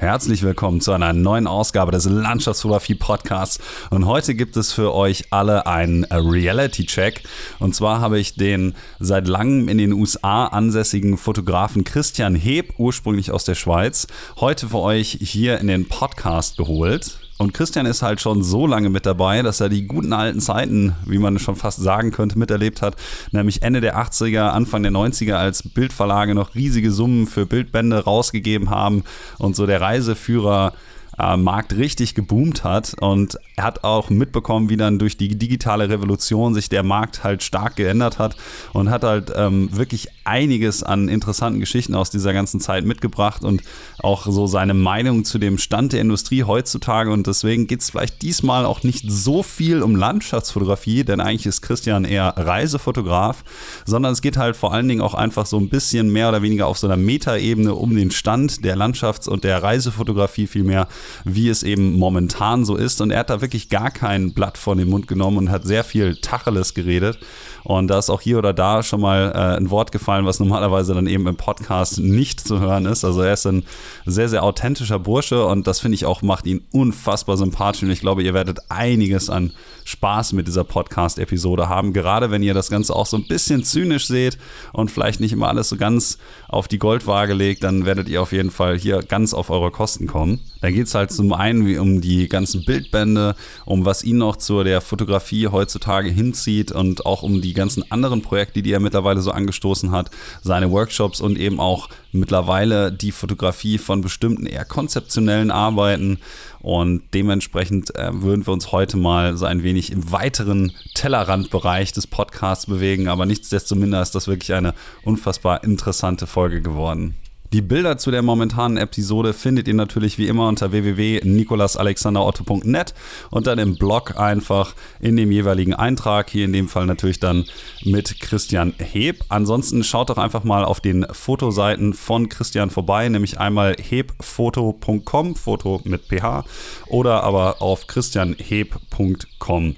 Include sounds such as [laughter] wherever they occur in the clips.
Herzlich willkommen zu einer neuen Ausgabe des Landschaftsfotografie Podcasts. Und heute gibt es für euch alle einen Reality-Check. Und zwar habe ich den seit langem in den USA ansässigen Fotografen Christian Heb, ursprünglich aus der Schweiz, heute für euch hier in den Podcast geholt. Und Christian ist halt schon so lange mit dabei, dass er die guten alten Zeiten, wie man schon fast sagen könnte, miterlebt hat. Nämlich Ende der 80er, Anfang der 90er, als Bildverlage noch riesige Summen für Bildbände rausgegeben haben und so der Reiseführer äh, Markt richtig geboomt hat. Und er hat auch mitbekommen, wie dann durch die digitale Revolution sich der Markt halt stark geändert hat und hat halt ähm, wirklich einiges an interessanten Geschichten aus dieser ganzen Zeit mitgebracht und auch so seine Meinung zu dem Stand der Industrie heutzutage. Und deswegen geht es vielleicht diesmal auch nicht so viel um Landschaftsfotografie, denn eigentlich ist Christian eher Reisefotograf, sondern es geht halt vor allen Dingen auch einfach so ein bisschen mehr oder weniger auf so einer Metaebene um den Stand der Landschafts- und der Reisefotografie vielmehr wie es eben momentan so ist. Und er hat da wirklich gar kein Blatt vor den Mund genommen und hat sehr viel Tacheles geredet. Und da ist auch hier oder da schon mal äh, ein Wort gefallen, was normalerweise dann eben im Podcast nicht zu hören ist. Also er ist ein sehr, sehr authentischer Bursche und das finde ich auch macht ihn unfassbar sympathisch. Und ich glaube, ihr werdet einiges an Spaß mit dieser Podcast-Episode haben. Gerade wenn ihr das Ganze auch so ein bisschen zynisch seht und vielleicht nicht immer alles so ganz auf die Goldwaage legt, dann werdet ihr auf jeden Fall hier ganz auf eure Kosten kommen. Da geht es halt zum einen um die ganzen Bildbände, um was ihn noch zu der Fotografie heutzutage hinzieht und auch um die ganzen anderen Projekte, die er mittlerweile so angestoßen hat, seine Workshops und eben auch mittlerweile die Fotografie von bestimmten eher konzeptionellen Arbeiten. Und dementsprechend äh, würden wir uns heute mal so ein wenig im weiteren Tellerrandbereich des Podcasts bewegen. Aber nichtsdestominder ist das wirklich eine unfassbar interessante Folge geworden. Die Bilder zu der momentanen Episode findet ihr natürlich wie immer unter www.nikolasalexanderotto.net und dann im Blog einfach in dem jeweiligen Eintrag, hier in dem Fall natürlich dann mit Christian Heb. Ansonsten schaut doch einfach mal auf den Fotoseiten von Christian vorbei, nämlich einmal hebfoto.com, Foto mit PH, oder aber auf christianheb.com.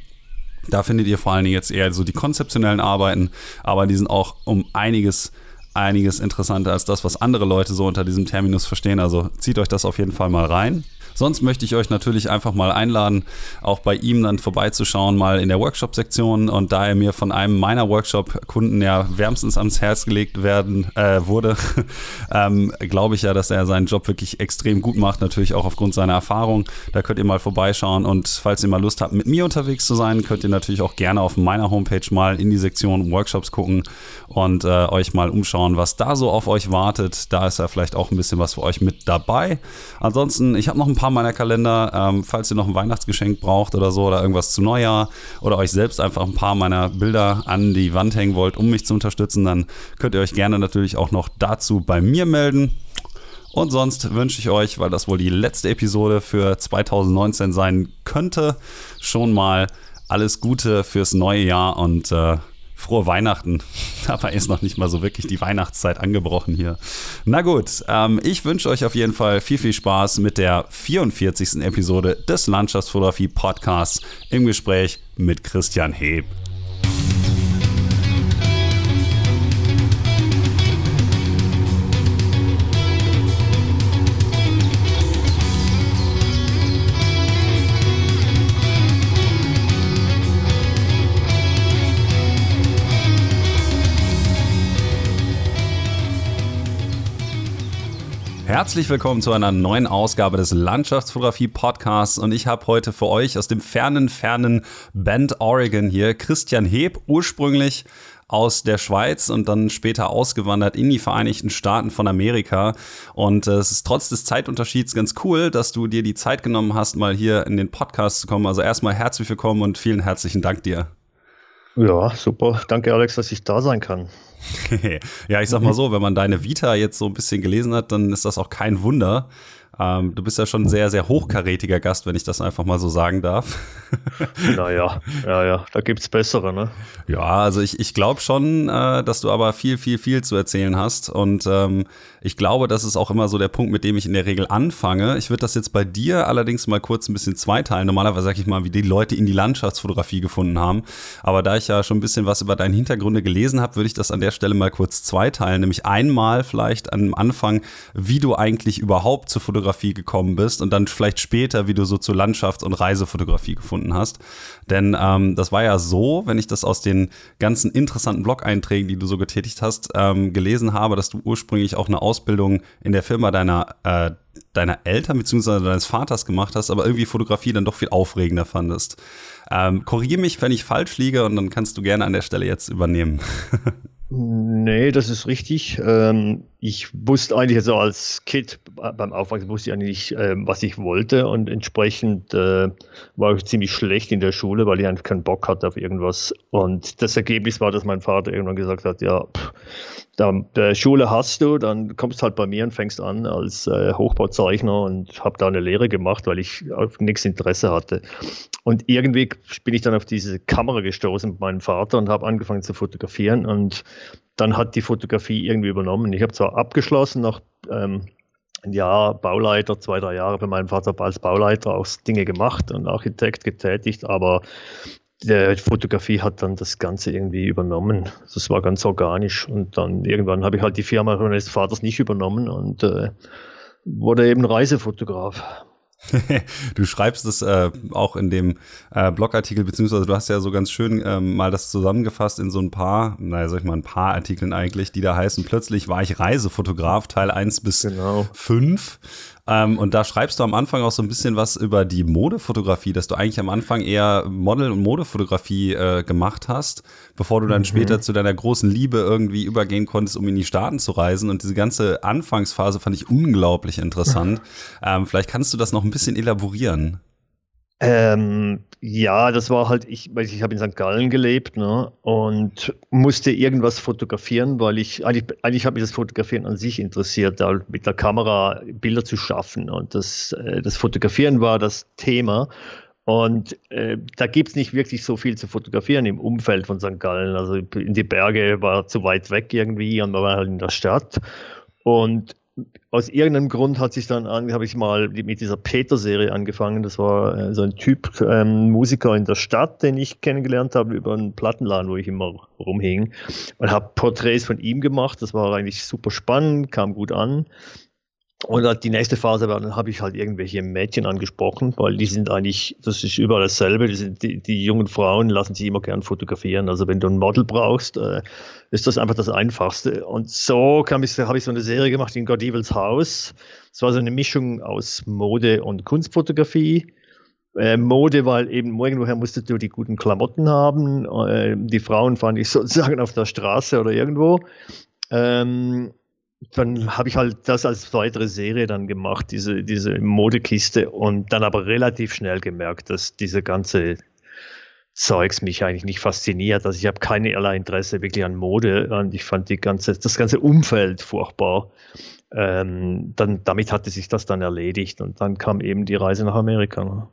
Da findet ihr vor allen Dingen jetzt eher so die konzeptionellen Arbeiten, aber die sind auch um einiges einiges interessanter als das, was andere Leute so unter diesem Terminus verstehen. Also zieht euch das auf jeden Fall mal rein. Sonst möchte ich euch natürlich einfach mal einladen, auch bei ihm dann vorbeizuschauen, mal in der Workshop-Sektion. Und da er mir von einem meiner Workshop-Kunden ja wärmstens ans Herz gelegt werden äh, wurde, [laughs] ähm, glaube ich ja, dass er seinen Job wirklich extrem gut macht, natürlich auch aufgrund seiner Erfahrung. Da könnt ihr mal vorbeischauen. Und falls ihr mal Lust habt, mit mir unterwegs zu sein, könnt ihr natürlich auch gerne auf meiner Homepage mal in die Sektion Workshops gucken und äh, euch mal umschauen, was da so auf euch wartet. Da ist ja vielleicht auch ein bisschen was für euch mit dabei. Ansonsten, ich habe noch ein paar paar meiner Kalender. Ähm, falls ihr noch ein Weihnachtsgeschenk braucht oder so oder irgendwas zu Neujahr oder euch selbst einfach ein paar meiner Bilder an die Wand hängen wollt, um mich zu unterstützen, dann könnt ihr euch gerne natürlich auch noch dazu bei mir melden. Und sonst wünsche ich euch, weil das wohl die letzte Episode für 2019 sein könnte, schon mal alles Gute fürs neue Jahr und äh, frohe Weihnachten. [laughs] Dabei ist noch nicht mal so wirklich die Weihnachtszeit angebrochen hier. Na gut, ähm, ich wünsche euch auf jeden Fall viel, viel Spaß mit der 44. Episode des Landschaftsfotografie Podcasts im Gespräch mit Christian Heb. Herzlich willkommen zu einer neuen Ausgabe des Landschaftsfotografie Podcasts und ich habe heute für euch aus dem fernen, fernen Bend, Oregon hier Christian Heb, ursprünglich aus der Schweiz und dann später ausgewandert in die Vereinigten Staaten von Amerika. Und äh, es ist trotz des Zeitunterschieds ganz cool, dass du dir die Zeit genommen hast, mal hier in den Podcast zu kommen. Also erstmal herzlich willkommen und vielen herzlichen Dank dir. Ja, super. Danke, Alex, dass ich da sein kann. [laughs] ja, ich sag mal so, wenn man deine Vita jetzt so ein bisschen gelesen hat, dann ist das auch kein Wunder, ähm, du bist ja schon ein sehr, sehr hochkarätiger Gast, wenn ich das einfach mal so sagen darf. [laughs] naja, ja, ja, da gibt's bessere, ne? Ja, also ich, ich glaube schon, äh, dass du aber viel, viel, viel zu erzählen hast. Und ähm, ich glaube, das ist auch immer so der Punkt, mit dem ich in der Regel anfange. Ich würde das jetzt bei dir allerdings mal kurz ein bisschen zweiteilen. Normalerweise sage ich mal, wie die Leute in die Landschaftsfotografie gefunden haben. Aber da ich ja schon ein bisschen was über deine Hintergründe gelesen habe, würde ich das an der Stelle mal kurz zweiteilen. Nämlich einmal vielleicht am Anfang, wie du eigentlich überhaupt zur Fotografie Sportfotografie gekommen bist und dann vielleicht später, wie du so zur Landschafts- und Reisefotografie gefunden hast. Denn ähm, das war ja so, wenn ich das aus den ganzen interessanten Blog-Einträgen, die du so getätigt hast, ähm, gelesen habe, dass du ursprünglich auch eine Ausbildung in der Firma deiner äh, deiner Eltern bzw. deines Vaters gemacht hast, aber irgendwie Fotografie dann doch viel aufregender fandest. Ähm, Korrigiere mich, wenn ich falsch liege und dann kannst du gerne an der Stelle jetzt übernehmen. [laughs] Nee, das ist richtig. Ähm, ich wusste eigentlich so als Kind beim Aufwachsen wusste ich eigentlich ähm, was ich wollte und entsprechend äh, war ich ziemlich schlecht in der Schule, weil ich einfach keinen Bock hatte auf irgendwas. Und das Ergebnis war, dass mein Vater irgendwann gesagt hat, ja, pff, da, der Schule hast du, dann kommst halt bei mir und fängst an als äh, Hochbauzeichner und habe da eine Lehre gemacht, weil ich auf nichts Interesse hatte. Und irgendwie bin ich dann auf diese Kamera gestoßen mit meinem Vater und habe angefangen zu fotografieren und dann hat die Fotografie irgendwie übernommen. Ich habe zwar abgeschlossen nach ähm, ein Jahr Bauleiter, zwei, drei Jahre bei meinem Vater als Bauleiter auch Dinge gemacht und Architekt getätigt, aber die Fotografie hat dann das Ganze irgendwie übernommen. Das war ganz organisch. Und dann irgendwann habe ich halt die Firma meines Vaters nicht übernommen und äh, wurde eben Reisefotograf. [laughs] du schreibst es äh, auch in dem äh, Blogartikel, beziehungsweise du hast ja so ganz schön ähm, mal das zusammengefasst in so ein paar, naja, sag ich mal, ein paar Artikeln eigentlich, die da heißen, plötzlich war ich Reisefotograf, Teil 1 bis genau. 5. Ähm, und da schreibst du am Anfang auch so ein bisschen was über die Modefotografie, dass du eigentlich am Anfang eher Model- und Modefotografie äh, gemacht hast, bevor du dann mhm. später zu deiner großen Liebe irgendwie übergehen konntest, um in die Staaten zu reisen. Und diese ganze Anfangsphase fand ich unglaublich interessant. [laughs] ähm, vielleicht kannst du das noch ein bisschen elaborieren. Ähm, ja, das war halt, ich, weil ich habe in St. Gallen gelebt ne, und musste irgendwas fotografieren, weil ich, eigentlich, eigentlich hat mich das Fotografieren an sich interessiert, da mit der Kamera Bilder zu schaffen. Und das, äh, das Fotografieren war das Thema. Und äh, da gibt's nicht wirklich so viel zu fotografieren im Umfeld von St. Gallen. Also in die Berge war zu weit weg irgendwie und man war halt in der Stadt. Und aus irgendeinem Grund hat sich dann an, habe ich mal mit dieser Peter-Serie angefangen. Das war äh, so ein Typ, ähm, Musiker in der Stadt, den ich kennengelernt habe über einen Plattenladen, wo ich immer rumhing und habe Porträts von ihm gemacht. Das war eigentlich super spannend, kam gut an. Und die nächste Phase war, dann habe ich halt irgendwelche Mädchen angesprochen, weil die sind eigentlich, das ist überall dasselbe, die, sind, die, die jungen Frauen lassen sich immer gern fotografieren. Also wenn du ein Model brauchst, äh, ist das einfach das Einfachste. Und so habe ich, so eine Serie gemacht in God Evils Haus. Es war so eine Mischung aus Mode und Kunstfotografie. Äh, Mode, weil eben irgendwoher musstest du die guten Klamotten haben. Äh, die Frauen fand ich [laughs] sozusagen auf der Straße oder irgendwo. Ähm, dann habe ich halt das als weitere Serie dann gemacht, diese, diese Modekiste und dann aber relativ schnell gemerkt, dass diese ganze Zeugs mich eigentlich nicht fasziniert. Also ich habe keinerlei Interesse wirklich an Mode und ich fand die ganze, das ganze Umfeld furchtbar. Ähm, dann, damit hatte sich das dann erledigt und dann kam eben die Reise nach Amerika.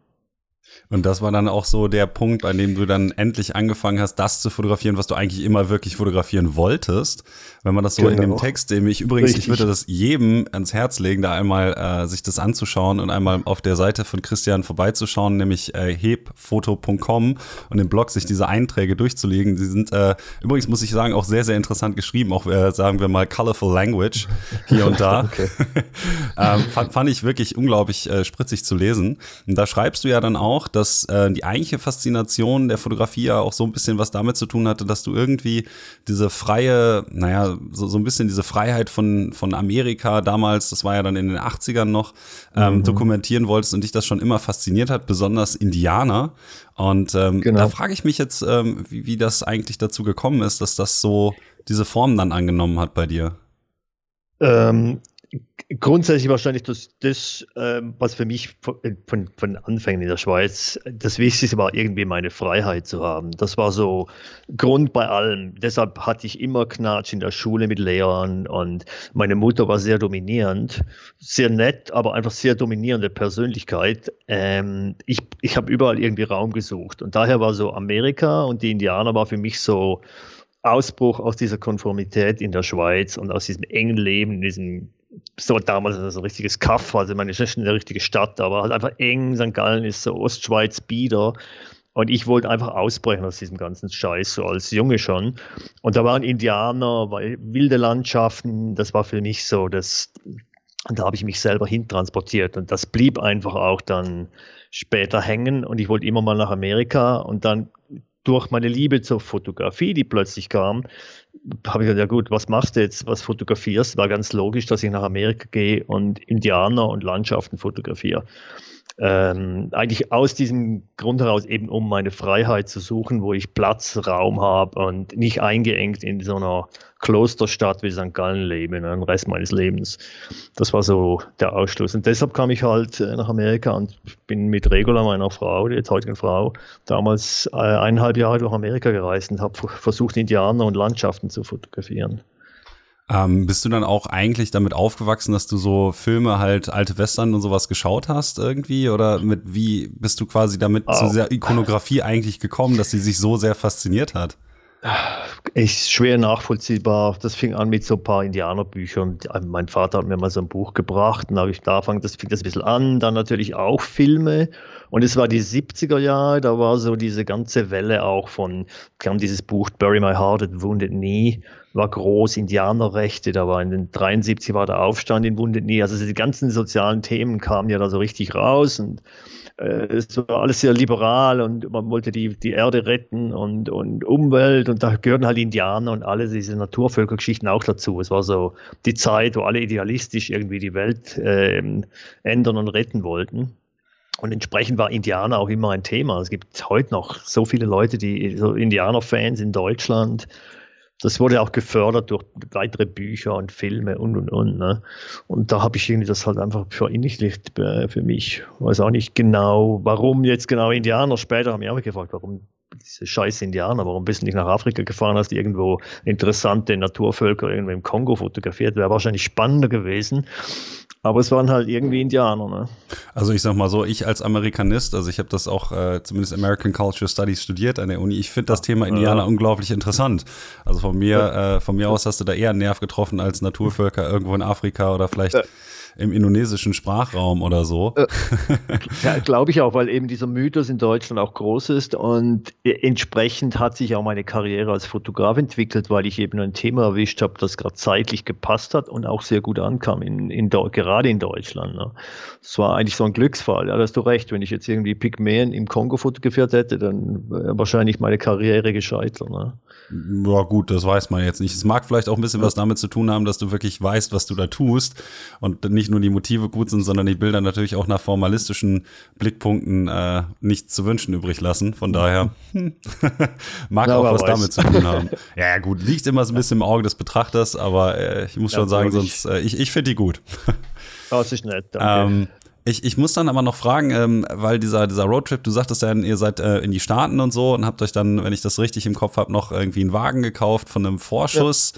Und das war dann auch so der Punkt, an dem du dann endlich angefangen hast, das zu fotografieren, was du eigentlich immer wirklich fotografieren wolltest. Wenn man das so genau. in dem genau. Text, dem ich übrigens, Richtig. ich würde das jedem ans Herz legen, da einmal äh, sich das anzuschauen und einmal auf der Seite von Christian vorbeizuschauen, nämlich äh, hebfoto.com und im Blog sich diese Einträge durchzulegen. Die sind äh, übrigens, muss ich sagen, auch sehr, sehr interessant geschrieben, auch äh, sagen wir mal colorful language hier und da. [laughs] [laughs] ähm, fand, fand ich wirklich unglaublich äh, spritzig zu lesen. Und da schreibst du ja dann auch, dass äh, die eigentliche Faszination der Fotografie ja auch so ein bisschen was damit zu tun hatte, dass du irgendwie diese freie, naja, so, so ein bisschen diese Freiheit von, von Amerika damals, das war ja dann in den 80ern noch, ähm, mhm. dokumentieren wolltest und dich das schon immer fasziniert hat, besonders Indianer. Und ähm, genau. da frage ich mich jetzt, ähm, wie, wie das eigentlich dazu gekommen ist, dass das so diese Form dann angenommen hat bei dir. Ähm, grundsätzlich wahrscheinlich das, das ähm, was für mich von, von, von Anfängen in der Schweiz das Wichtigste war, irgendwie meine Freiheit zu haben. Das war so Grund bei allem. Deshalb hatte ich immer Knatsch in der Schule mit Lehrern und meine Mutter war sehr dominierend, sehr nett, aber einfach sehr dominierende Persönlichkeit. Ähm, ich ich habe überall irgendwie Raum gesucht und daher war so Amerika und die Indianer war für mich so Ausbruch aus dieser Konformität in der Schweiz und aus diesem engen Leben, in diesem so damals so ein richtiges Kaff, also meine ist nicht eine richtige Stadt, aber halt einfach eng. St. Gallen ist so Ostschweiz, Bieder. Und ich wollte einfach ausbrechen aus diesem ganzen Scheiß, so als Junge schon. Und da waren Indianer, wilde Landschaften, das war für mich so das, da habe ich mich selber hintransportiert und das blieb einfach auch dann später hängen und ich wollte immer mal nach Amerika und dann durch meine Liebe zur Fotografie, die plötzlich kam, habe ich gesagt, ja gut, was machst du jetzt, was fotografierst? War ganz logisch, dass ich nach Amerika gehe und Indianer und Landschaften fotografiere ähm, eigentlich aus diesem Grund heraus eben um meine Freiheit zu suchen, wo ich Platz, Raum habe und nicht eingeengt in so einer Klosterstadt wie St. Gallen lebe, ne, den Rest meines Lebens. Das war so der Ausschluss. Und deshalb kam ich halt äh, nach Amerika und bin mit Regula, meiner Frau, die jetzt heutigen Frau, damals äh, eineinhalb Jahre durch Amerika gereist und habe versucht, Indianer und Landschaften zu fotografieren. Ähm, bist du dann auch eigentlich damit aufgewachsen, dass du so Filme halt alte Western und sowas geschaut hast irgendwie? Oder mit wie bist du quasi damit oh. zu dieser Ikonografie eigentlich gekommen, dass sie sich so sehr fasziniert hat? Ist schwer nachvollziehbar. Das fing an mit so ein paar Indianerbüchern. Mein Vater hat mir mal so ein Buch gebracht, dann habe ich da angefangen, das fing das ein bisschen an. Dann natürlich auch Filme. Und es war die 70er Jahre, da war so diese ganze Welle auch von, kam dieses Buch Bury My Heart at Wounded Knee war groß, Indianerrechte, da war in den 73 war der Aufstand in Wounded Knee, also die ganzen sozialen Themen kamen ja da so richtig raus und äh, es war alles sehr liberal und man wollte die, die Erde retten und, und Umwelt und da gehörten halt Indianer und alle diese Naturvölkergeschichten auch dazu. Es war so die Zeit, wo alle idealistisch irgendwie die Welt äh, ändern und retten wollten. Und entsprechend war Indianer auch immer ein Thema. Es gibt heute noch so viele Leute, die so Indianer-Fans in Deutschland das wurde auch gefördert durch weitere Bücher und Filme und und und. Ne? Und da habe ich irgendwie das halt einfach verinnerlicht äh, für mich. Weiß auch nicht genau, warum jetzt genau Indianer. Später haben mich auch gefragt, warum diese scheiß Indianer, warum bist du nicht nach Afrika gefahren, hast irgendwo interessante Naturvölker irgendwo im Kongo fotografiert, wäre wahrscheinlich spannender gewesen. Aber es waren halt irgendwie Indianer. Ne? Also ich sag mal so, ich als Amerikanist, also ich habe das auch äh, zumindest American Culture Studies studiert an der Uni. Ich finde das Thema Indianer ja. unglaublich interessant. Also von mir, ja. äh, von mir aus hast du da eher einen Nerv getroffen als Naturvölker irgendwo in Afrika oder vielleicht ja im indonesischen Sprachraum oder so. Äh, ja, glaube ich auch, weil eben dieser Mythos in Deutschland auch groß ist und entsprechend hat sich auch meine Karriere als Fotograf entwickelt, weil ich eben ein Thema erwischt habe, das gerade zeitlich gepasst hat und auch sehr gut ankam, in, in gerade in Deutschland. Ne? Das war eigentlich so ein Glücksfall, ja, da hast du recht. Wenn ich jetzt irgendwie Pygmäen im Kongo fotografiert hätte, dann wäre wahrscheinlich meine Karriere gescheitert. Ne? Ja gut, das weiß man jetzt nicht. Es mag vielleicht auch ein bisschen was damit zu tun haben, dass du wirklich weißt, was du da tust und nicht nur die Motive gut sind, sondern die Bilder natürlich auch nach formalistischen Blickpunkten äh, nichts zu wünschen übrig lassen. Von daher [laughs] [laughs] mag ja, auch was weiß. damit zu tun haben. [laughs] Ja gut, liegt immer so ein bisschen im Auge des Betrachters, aber äh, ich muss ja, schon sagen, sonst äh, ich, ich finde die gut. Das ist nett, danke. Ähm, ich, ich muss dann aber noch fragen, ähm, weil dieser, dieser Roadtrip, du sagtest ja, ihr seid äh, in die Staaten und so und habt euch dann, wenn ich das richtig im Kopf habe, noch irgendwie einen Wagen gekauft von einem Vorschuss,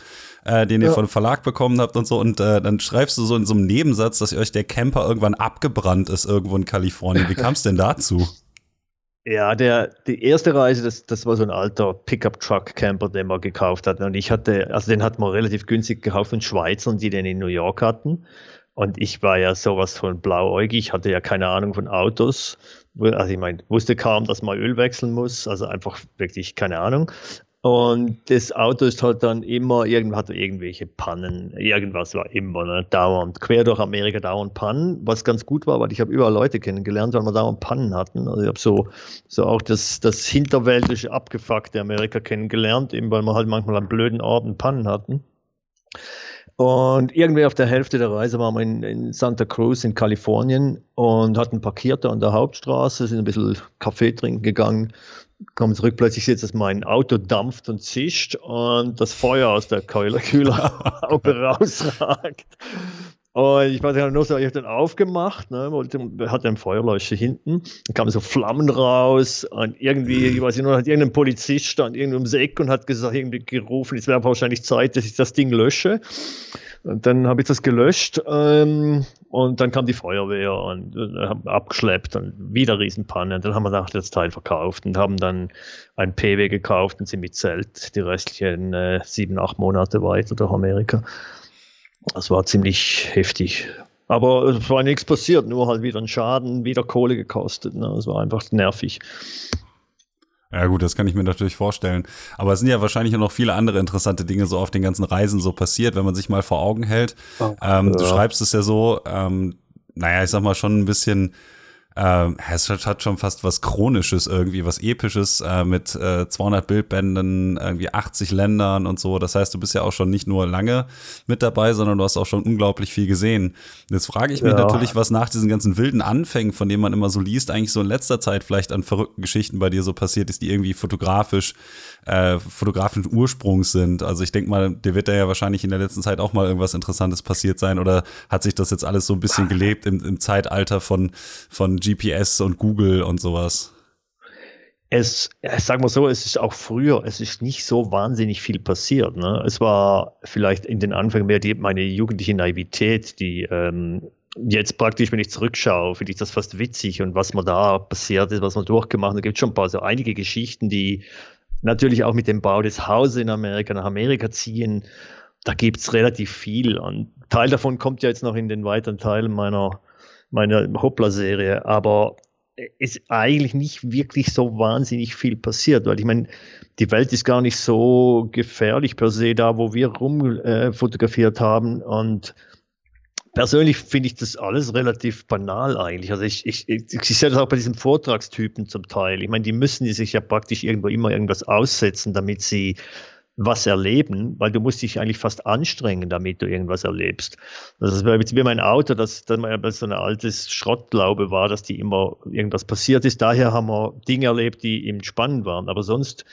ja. äh, den ihr ja. von Verlag bekommen habt und so. Und äh, dann schreibst du so in so einem Nebensatz, dass euch der Camper irgendwann abgebrannt ist irgendwo in Kalifornien. Wie kam es denn dazu? [laughs] Ja, der, die erste Reise, das, das war so ein alter Pickup-Truck-Camper, den man gekauft hat. Und ich hatte, also den hat man relativ günstig gekauft von Schweizern, die den in New York hatten. Und ich war ja sowas von blauäugig, hatte ja keine Ahnung von Autos. Also ich meine, wusste kaum, dass man Öl wechseln muss, also einfach wirklich keine Ahnung. Und das Auto ist halt dann immer, irgendwann hatte irgendwelche Pannen, irgendwas war immer, ne, dauernd, quer durch Amerika dauernd Pannen, was ganz gut war, weil ich habe überall Leute kennengelernt, weil wir dauernd Pannen hatten. Also ich habe so, so auch das, das hinterweltliche, abgefuckte Amerika kennengelernt, eben weil wir halt manchmal an blöden Orten Pannen hatten. Und irgendwie auf der Hälfte der Reise waren wir in, in, Santa Cruz in Kalifornien und hatten parkiert da an der Hauptstraße, sind ein bisschen Kaffee trinken gegangen, kommen zurück, plötzlich sieht dass mein Auto dampft und zischt und das Feuer aus der Kühlerhaube [laughs] rausragt. Und ich weiß nicht, so, ich habe den aufgemacht, ne, wollte, hatte ein Feuerleuchter hinten, dann kamen so Flammen raus und irgendwie, ich weiß nicht, nur hat irgendein Polizist stand irgendwie ums Eck und hat gesagt, irgendwie gerufen, es wäre wahrscheinlich Zeit, dass ich das Ding lösche. Und dann habe ich das gelöscht ähm, und dann kam die Feuerwehr und äh, haben abgeschleppt und wieder Riesenpanne. Und dann haben wir nach das Teil verkauft und haben dann ein PW gekauft und sind mit Zelt die restlichen äh, sieben, acht Monate weiter durch Amerika. Das war ziemlich heftig. Aber es war nichts passiert, nur halt wieder ein Schaden, wieder Kohle gekostet. Ne? Das war einfach nervig. Ja gut, das kann ich mir natürlich vorstellen. Aber es sind ja wahrscheinlich auch noch viele andere interessante Dinge so auf den ganzen Reisen so passiert, wenn man sich mal vor Augen hält. Oh, ähm, ja. Du schreibst es ja so, ähm, naja, ich sag mal schon ein bisschen ähm, es hat schon fast was Chronisches irgendwie, was Episches äh, mit äh, 200 Bildbänden, irgendwie 80 Ländern und so. Das heißt, du bist ja auch schon nicht nur lange mit dabei, sondern du hast auch schon unglaublich viel gesehen. Jetzt frage ich mich ja. natürlich, was nach diesen ganzen wilden Anfängen, von denen man immer so liest, eigentlich so in letzter Zeit vielleicht an verrückten Geschichten bei dir so passiert ist, die irgendwie fotografisch, äh, fotografischen Ursprungs sind. Also ich denke mal, dir wird da ja wahrscheinlich in der letzten Zeit auch mal irgendwas Interessantes passiert sein oder hat sich das jetzt alles so ein bisschen gelebt im, im Zeitalter von, von GPS und Google und sowas? Es, sagen wir so, es ist auch früher, es ist nicht so wahnsinnig viel passiert. Ne? Es war vielleicht in den Anfängen mehr die, meine jugendliche Naivität, die ähm, jetzt praktisch, wenn ich zurückschaue, finde ich das fast witzig und was man da passiert ist, was man durchgemacht hat. Da gibt schon ein paar, so einige Geschichten, die natürlich auch mit dem Bau des Hauses in Amerika nach Amerika ziehen. Da gibt es relativ viel. Und Teil davon kommt ja jetzt noch in den weiteren Teilen meiner meiner Hoppla-Serie, aber ist eigentlich nicht wirklich so wahnsinnig viel passiert, weil ich meine, die Welt ist gar nicht so gefährlich per se da, wo wir rum äh, fotografiert haben und persönlich finde ich das alles relativ banal eigentlich. Also ich, ich, ich, ich sehe das auch bei diesen Vortragstypen zum Teil. Ich meine, die müssen sich ja praktisch irgendwo immer irgendwas aussetzen, damit sie was erleben, weil du musst dich eigentlich fast anstrengen, damit du irgendwas erlebst. Das ist wie mein Auto, das, das so ein altes Schrottglaube war, dass die immer irgendwas passiert ist. Daher haben wir Dinge erlebt, die eben spannend waren. Aber sonst,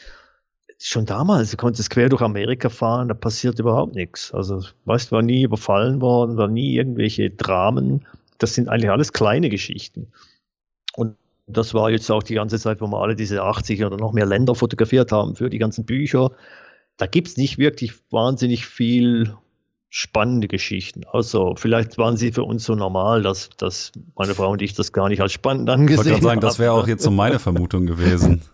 schon damals, du konntest quer durch Amerika fahren, da passiert überhaupt nichts. Also, weißt, war nie überfallen worden, war nie irgendwelche Dramen. Das sind eigentlich alles kleine Geschichten. Und das war jetzt auch die ganze Zeit, wo wir alle diese 80 oder noch mehr Länder fotografiert haben für die ganzen Bücher da gibt es nicht wirklich wahnsinnig viel spannende Geschichten. Also vielleicht waren sie für uns so normal, dass, dass meine Frau und ich das gar nicht als spannend angesehen haben. Ich wollte sagen, das wäre auch jetzt so meine Vermutung gewesen. [laughs]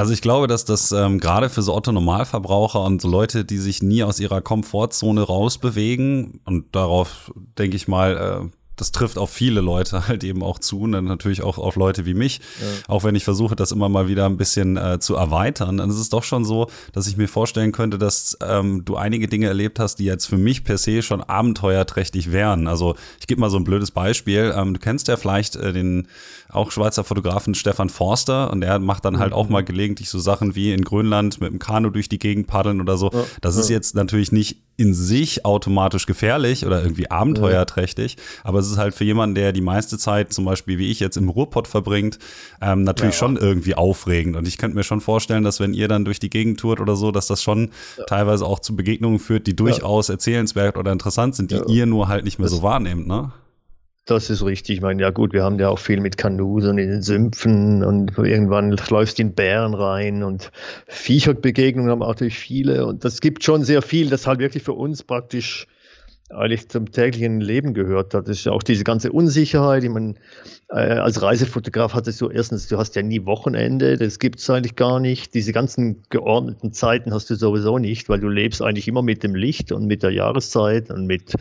Also ich glaube, dass das ähm, gerade für so Otto-Normalverbraucher und so Leute, die sich nie aus ihrer Komfortzone rausbewegen, und darauf denke ich mal, äh, das trifft auf viele Leute [laughs] halt eben auch zu und dann natürlich auch auf Leute wie mich. Ja. Auch wenn ich versuche, das immer mal wieder ein bisschen äh, zu erweitern, dann ist es doch schon so, dass ich mir vorstellen könnte, dass ähm, du einige Dinge erlebt hast, die jetzt für mich per se schon abenteuerträchtig wären. Also ich gebe mal so ein blödes Beispiel. Ähm, du kennst ja vielleicht äh, den auch Schweizer Fotografen Stefan Forster und der macht dann halt mhm. auch mal gelegentlich so Sachen wie in Grönland mit dem Kanu durch die Gegend paddeln oder so. Das ist jetzt natürlich nicht in sich automatisch gefährlich oder irgendwie abenteuerträchtig, aber es ist halt für jemanden, der die meiste Zeit zum Beispiel wie ich jetzt im Ruhrpott verbringt, ähm, natürlich ja. schon irgendwie aufregend. Und ich könnte mir schon vorstellen, dass wenn ihr dann durch die Gegend tourt oder so, dass das schon ja. teilweise auch zu Begegnungen führt, die durchaus erzählenswert oder interessant sind, die ihr nur halt nicht mehr so wahrnehmt, ne? Das ist richtig. Ich meine, ja gut, wir haben ja auch viel mit Kanus und in den Sümpfen und irgendwann läufst du in Bären rein und Viecherbegegnungen haben natürlich viele und das gibt schon sehr viel, das halt wirklich für uns praktisch eigentlich zum täglichen Leben gehört hat. Das ist ja auch diese ganze Unsicherheit. Ich meine, äh, als Reisefotograf hattest du erstens, du hast ja nie Wochenende, das gibt es eigentlich gar nicht. Diese ganzen geordneten Zeiten hast du sowieso nicht, weil du lebst eigentlich immer mit dem Licht und mit der Jahreszeit und mit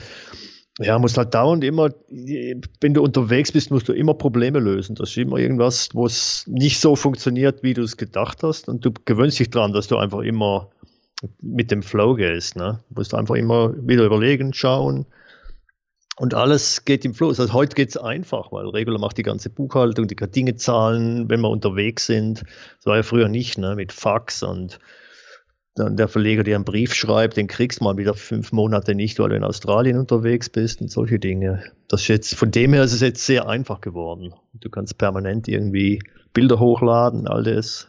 ja, musst halt dauernd immer, wenn du unterwegs bist, musst du immer Probleme lösen. Das ist immer irgendwas, wo es nicht so funktioniert, wie du es gedacht hast. Und du gewöhnst dich dran, dass du einfach immer mit dem Flow gehst. Ne? Du musst einfach immer wieder überlegen, schauen. Und alles geht im Fluss. Also heute geht es einfach, weil Regular macht die ganze Buchhaltung, die kann Dinge zahlen, wenn wir unterwegs sind. Das war ja früher nicht, ne? mit Fax und dann der Verleger dir einen Brief schreibt, den kriegst du mal wieder fünf Monate nicht, weil du in Australien unterwegs bist und solche Dinge. Das jetzt, von dem her ist es jetzt sehr einfach geworden. Du kannst permanent irgendwie Bilder hochladen, all das.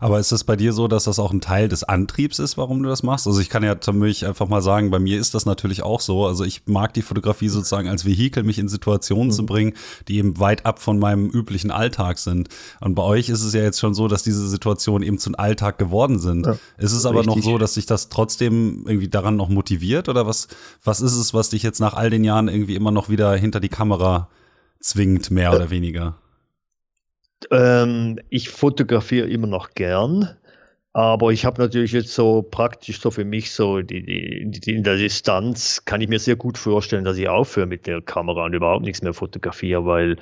Aber ist es bei dir so, dass das auch ein Teil des Antriebs ist, warum du das machst? Also ich kann ja mich einfach mal sagen, bei mir ist das natürlich auch so. Also ich mag die Fotografie sozusagen als Vehikel, mich in Situationen mhm. zu bringen, die eben weit ab von meinem üblichen Alltag sind. Und bei euch ist es ja jetzt schon so, dass diese Situationen eben zum Alltag geworden sind. Ja, ist es aber richtig. noch so, dass sich das trotzdem irgendwie daran noch motiviert? Oder was, was ist es, was dich jetzt nach all den Jahren irgendwie immer noch wieder hinter die Kamera zwingt, mehr ja. oder weniger? Ähm, ich fotografiere immer noch gern, Aber ich habe natürlich jetzt so praktisch so für mich so die, die, die, in der Distanz kann ich mir sehr gut vorstellen, dass ich aufhöre mit der Kamera und überhaupt nichts mehr fotografiere, weil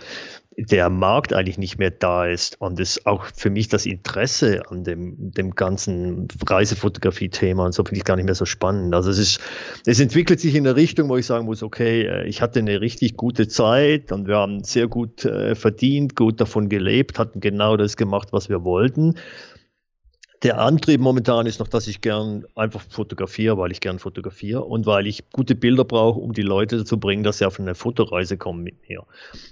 der Markt eigentlich nicht mehr da ist und es auch für mich das Interesse an dem, dem ganzen Reisefotografie-Thema und so finde ich gar nicht mehr so spannend. Also es ist, es entwickelt sich in eine Richtung, wo ich sagen muss, okay, äh, ich hatte eine richtig gute Zeit und wir haben sehr gut äh, verdient, gut davon gelebt, hatten genau das gemacht, was wir wollten der Antrieb momentan ist noch, dass ich gern einfach fotografiere, weil ich gern fotografiere und weil ich gute Bilder brauche, um die Leute dazu bringen, dass sie auf eine Fotoreise kommen mit mir.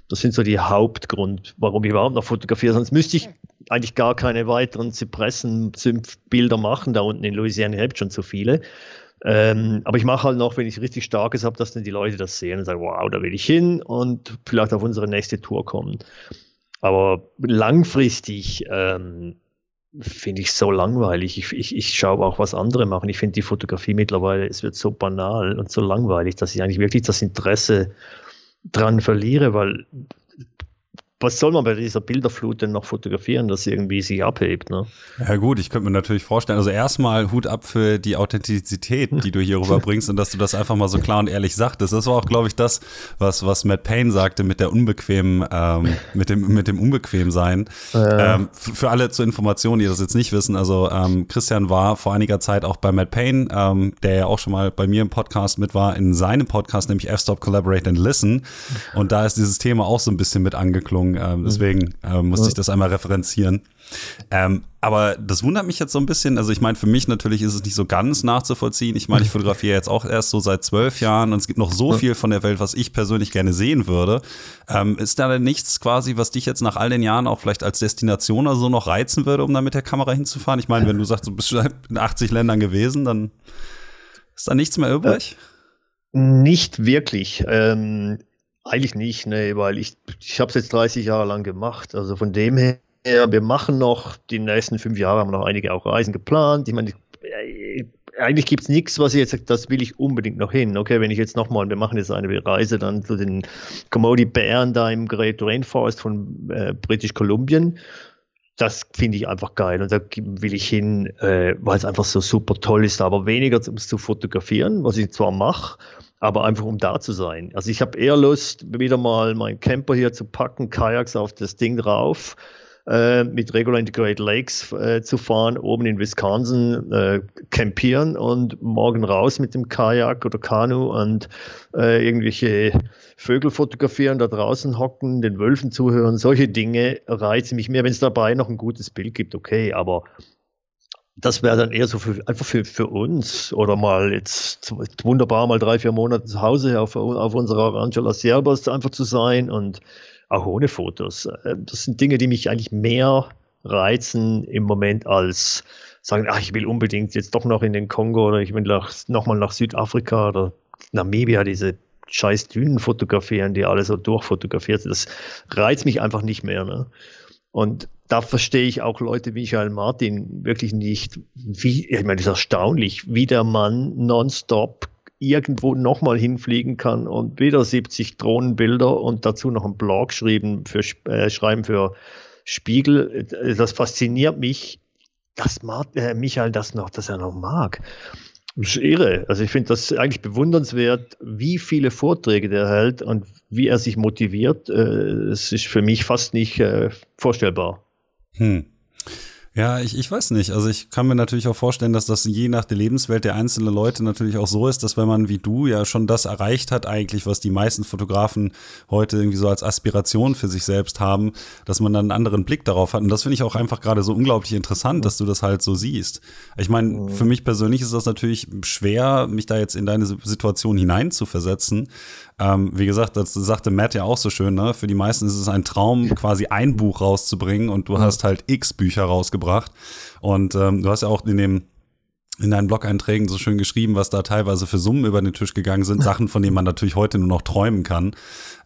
Das sind so die Hauptgrund, warum ich überhaupt noch fotografiere. Sonst müsste ich eigentlich gar keine weiteren Zypressen-Bilder machen. Da unten in Louisiana habt schon zu viele. Ähm, aber ich mache halt noch, wenn ich richtig starkes habe, dass dann die Leute das sehen und sagen, wow, da will ich hin und vielleicht auf unsere nächste Tour kommen. Aber langfristig ähm, finde ich so langweilig. Ich, ich, ich schaue auch, was andere machen. Ich finde die Fotografie mittlerweile, es wird so banal und so langweilig, dass ich eigentlich wirklich das Interesse dran verliere, weil was soll man bei dieser Bilderflut denn noch fotografieren, dass irgendwie sich abhebt? Ne? Ja gut, ich könnte mir natürlich vorstellen, also erstmal Hut ab für die Authentizität, die du hier rüberbringst und dass du das einfach mal so klar und ehrlich sagtest. Das war auch, glaube ich, das, was, was Matt Payne sagte mit der unbequemen, ähm, mit dem, mit dem Unbequemsein. Ja. Ähm, für alle zur Information, die das jetzt nicht wissen, also ähm, Christian war vor einiger Zeit auch bei Matt Payne, ähm, der ja auch schon mal bei mir im Podcast mit war, in seinem Podcast, nämlich F-Stop Collaborate and Listen. Und da ist dieses Thema auch so ein bisschen mit angeklungen ähm, mhm. deswegen ähm, musste ich das einmal referenzieren. Ähm, aber das wundert mich jetzt so ein bisschen. Also ich meine, für mich natürlich ist es nicht so ganz nachzuvollziehen. Ich meine, ich fotografiere jetzt auch erst so seit zwölf Jahren und es gibt noch so viel von der Welt, was ich persönlich gerne sehen würde. Ähm, ist da denn nichts quasi, was dich jetzt nach all den Jahren auch vielleicht als Destination oder so noch reizen würde, um da mit der Kamera hinzufahren? Ich meine, wenn du sagst, du bist in 80 Ländern gewesen, dann ist da nichts mehr übrig? Äh, nicht wirklich. Ähm, eigentlich nicht, nee, weil ich, ich habe es jetzt 30 Jahre lang gemacht. Also von dem her, wir machen noch, die nächsten fünf Jahre haben wir noch einige auch Reisen geplant. Ich meine, äh, eigentlich gibt es nichts, was ich jetzt sage, das will ich unbedingt noch hin. Okay, wenn ich jetzt nochmal, wir machen jetzt eine Reise dann zu den Commodity Bären da im Great Rainforest von äh, British Kolumbien. Das finde ich einfach geil und da will ich hin, äh, weil es einfach so super toll ist, aber weniger um es zu fotografieren, was ich zwar mache, aber einfach um da zu sein. Also ich habe eher Lust, wieder mal meinen Camper hier zu packen, Kajaks auf das Ding drauf, äh, mit Regular Integrated Lakes äh, zu fahren, oben in Wisconsin äh, campieren und morgen raus mit dem Kajak oder Kanu und äh, irgendwelche Vögel fotografieren, da draußen hocken, den Wölfen zuhören. Solche Dinge reizen mich mehr, wenn es dabei noch ein gutes Bild gibt, okay, aber das wäre dann eher so für, einfach für, für uns oder mal jetzt wunderbar mal drei, vier Monate zu Hause auf, auf unserer Rancho Las Siervas einfach zu sein und auch ohne Fotos. Äh, das sind Dinge, die mich eigentlich mehr reizen im Moment als sagen, ach, ich will unbedingt jetzt doch noch in den Kongo oder ich will nochmal nach Südafrika oder Namibia diese scheiß Dünen fotografieren, die alle so durchfotografiert sind. Das reizt mich einfach nicht mehr. Ne? Und da verstehe ich auch Leute wie Michael Martin wirklich nicht, wie, ich meine, das ist erstaunlich, wie der Mann nonstop irgendwo nochmal hinfliegen kann und wieder 70 Drohnenbilder und dazu noch einen Blog schreiben für, äh, schreiben für Spiegel. Das fasziniert mich, dass Martin, äh, Michael das noch, dass er noch mag. Das ist irre. Also ich finde das eigentlich bewundernswert, wie viele Vorträge der hält und wie er sich motiviert. Äh, es ist für mich fast nicht äh, vorstellbar. Hm. Ja, ich, ich weiß nicht. Also ich kann mir natürlich auch vorstellen, dass das je nach der Lebenswelt der einzelnen Leute natürlich auch so ist, dass wenn man wie du ja schon das erreicht hat, eigentlich, was die meisten Fotografen heute irgendwie so als Aspiration für sich selbst haben, dass man dann einen anderen Blick darauf hat. Und das finde ich auch einfach gerade so unglaublich interessant, dass du das halt so siehst. Ich meine, mhm. für mich persönlich ist das natürlich schwer, mich da jetzt in deine Situation hineinzuversetzen. Ähm, wie gesagt, das sagte Matt ja auch so schön, ne? Für die meisten ist es ein Traum, quasi ein Buch rauszubringen und du ja. hast halt x Bücher rausgebracht. Und ähm, du hast ja auch in dem in deinen Blog-Einträgen so schön geschrieben, was da teilweise für Summen über den Tisch gegangen sind, [laughs] Sachen, von denen man natürlich heute nur noch träumen kann.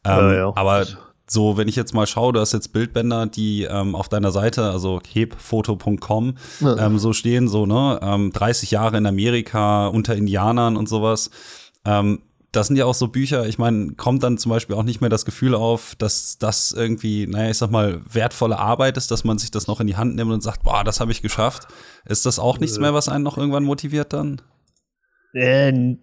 Ähm, ja, ja. Aber so, wenn ich jetzt mal schaue, du hast jetzt Bildbänder, die ähm, auf deiner Seite, also hebfoto.com, ja. ähm, so stehen, so, ne, ähm, 30 Jahre in Amerika unter Indianern und sowas. Ähm, das sind ja auch so Bücher, ich meine, kommt dann zum Beispiel auch nicht mehr das Gefühl auf, dass das irgendwie, naja, ich sag mal, wertvolle Arbeit ist, dass man sich das noch in die Hand nimmt und sagt, boah, das habe ich geschafft. Ist das auch nichts mehr, was einen noch irgendwann motiviert dann? Äh,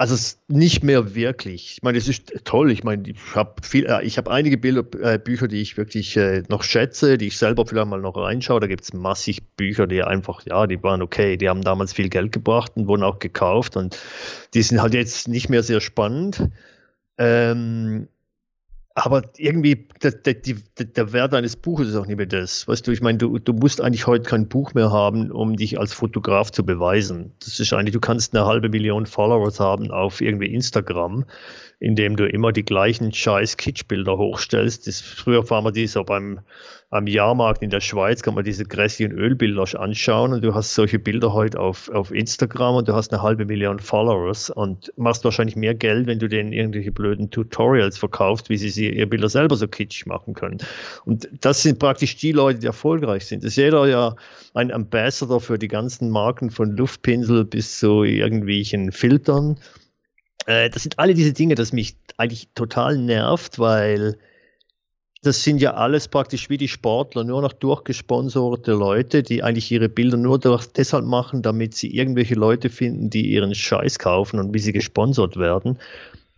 also nicht mehr wirklich. Ich meine, es ist toll. Ich meine, ich habe viel, äh, ich habe einige Bilder, äh, Bücher, die ich wirklich äh, noch schätze, die ich selber vielleicht mal noch reinschaue. Da gibt es massig Bücher, die einfach, ja, die waren okay, die haben damals viel Geld gebracht und wurden auch gekauft und die sind halt jetzt nicht mehr sehr spannend. Ähm, aber irgendwie, der, der, der, Wert eines Buches ist auch nicht mehr das. Weißt du, ich meine, du, du musst eigentlich heute kein Buch mehr haben, um dich als Fotograf zu beweisen. Das ist eigentlich, du kannst eine halbe Million Followers haben auf irgendwie Instagram, indem du immer die gleichen scheiß Kitschbilder hochstellst. Das, früher waren wir die so beim, am Jahrmarkt in der Schweiz, kann man diese grässlichen Ölbilder anschauen und du hast solche Bilder heute auf, auf Instagram und du hast eine halbe Million Followers und machst wahrscheinlich mehr Geld, wenn du denen irgendwelche blöden Tutorials verkaufst, wie sie, sie ihre Bilder selber so kitschig machen können. Und das sind praktisch die Leute, die erfolgreich sind. Das ist jeder ja ein Ambassador für die ganzen Marken von Luftpinsel bis zu irgendwelchen Filtern äh, das sind alle diese Dinge, das mich eigentlich total nervt, weil das sind ja alles praktisch wie die Sportler, nur noch durchgesponserte Leute, die eigentlich ihre Bilder nur deshalb machen, damit sie irgendwelche Leute finden, die ihren Scheiß kaufen und wie sie gesponsert werden.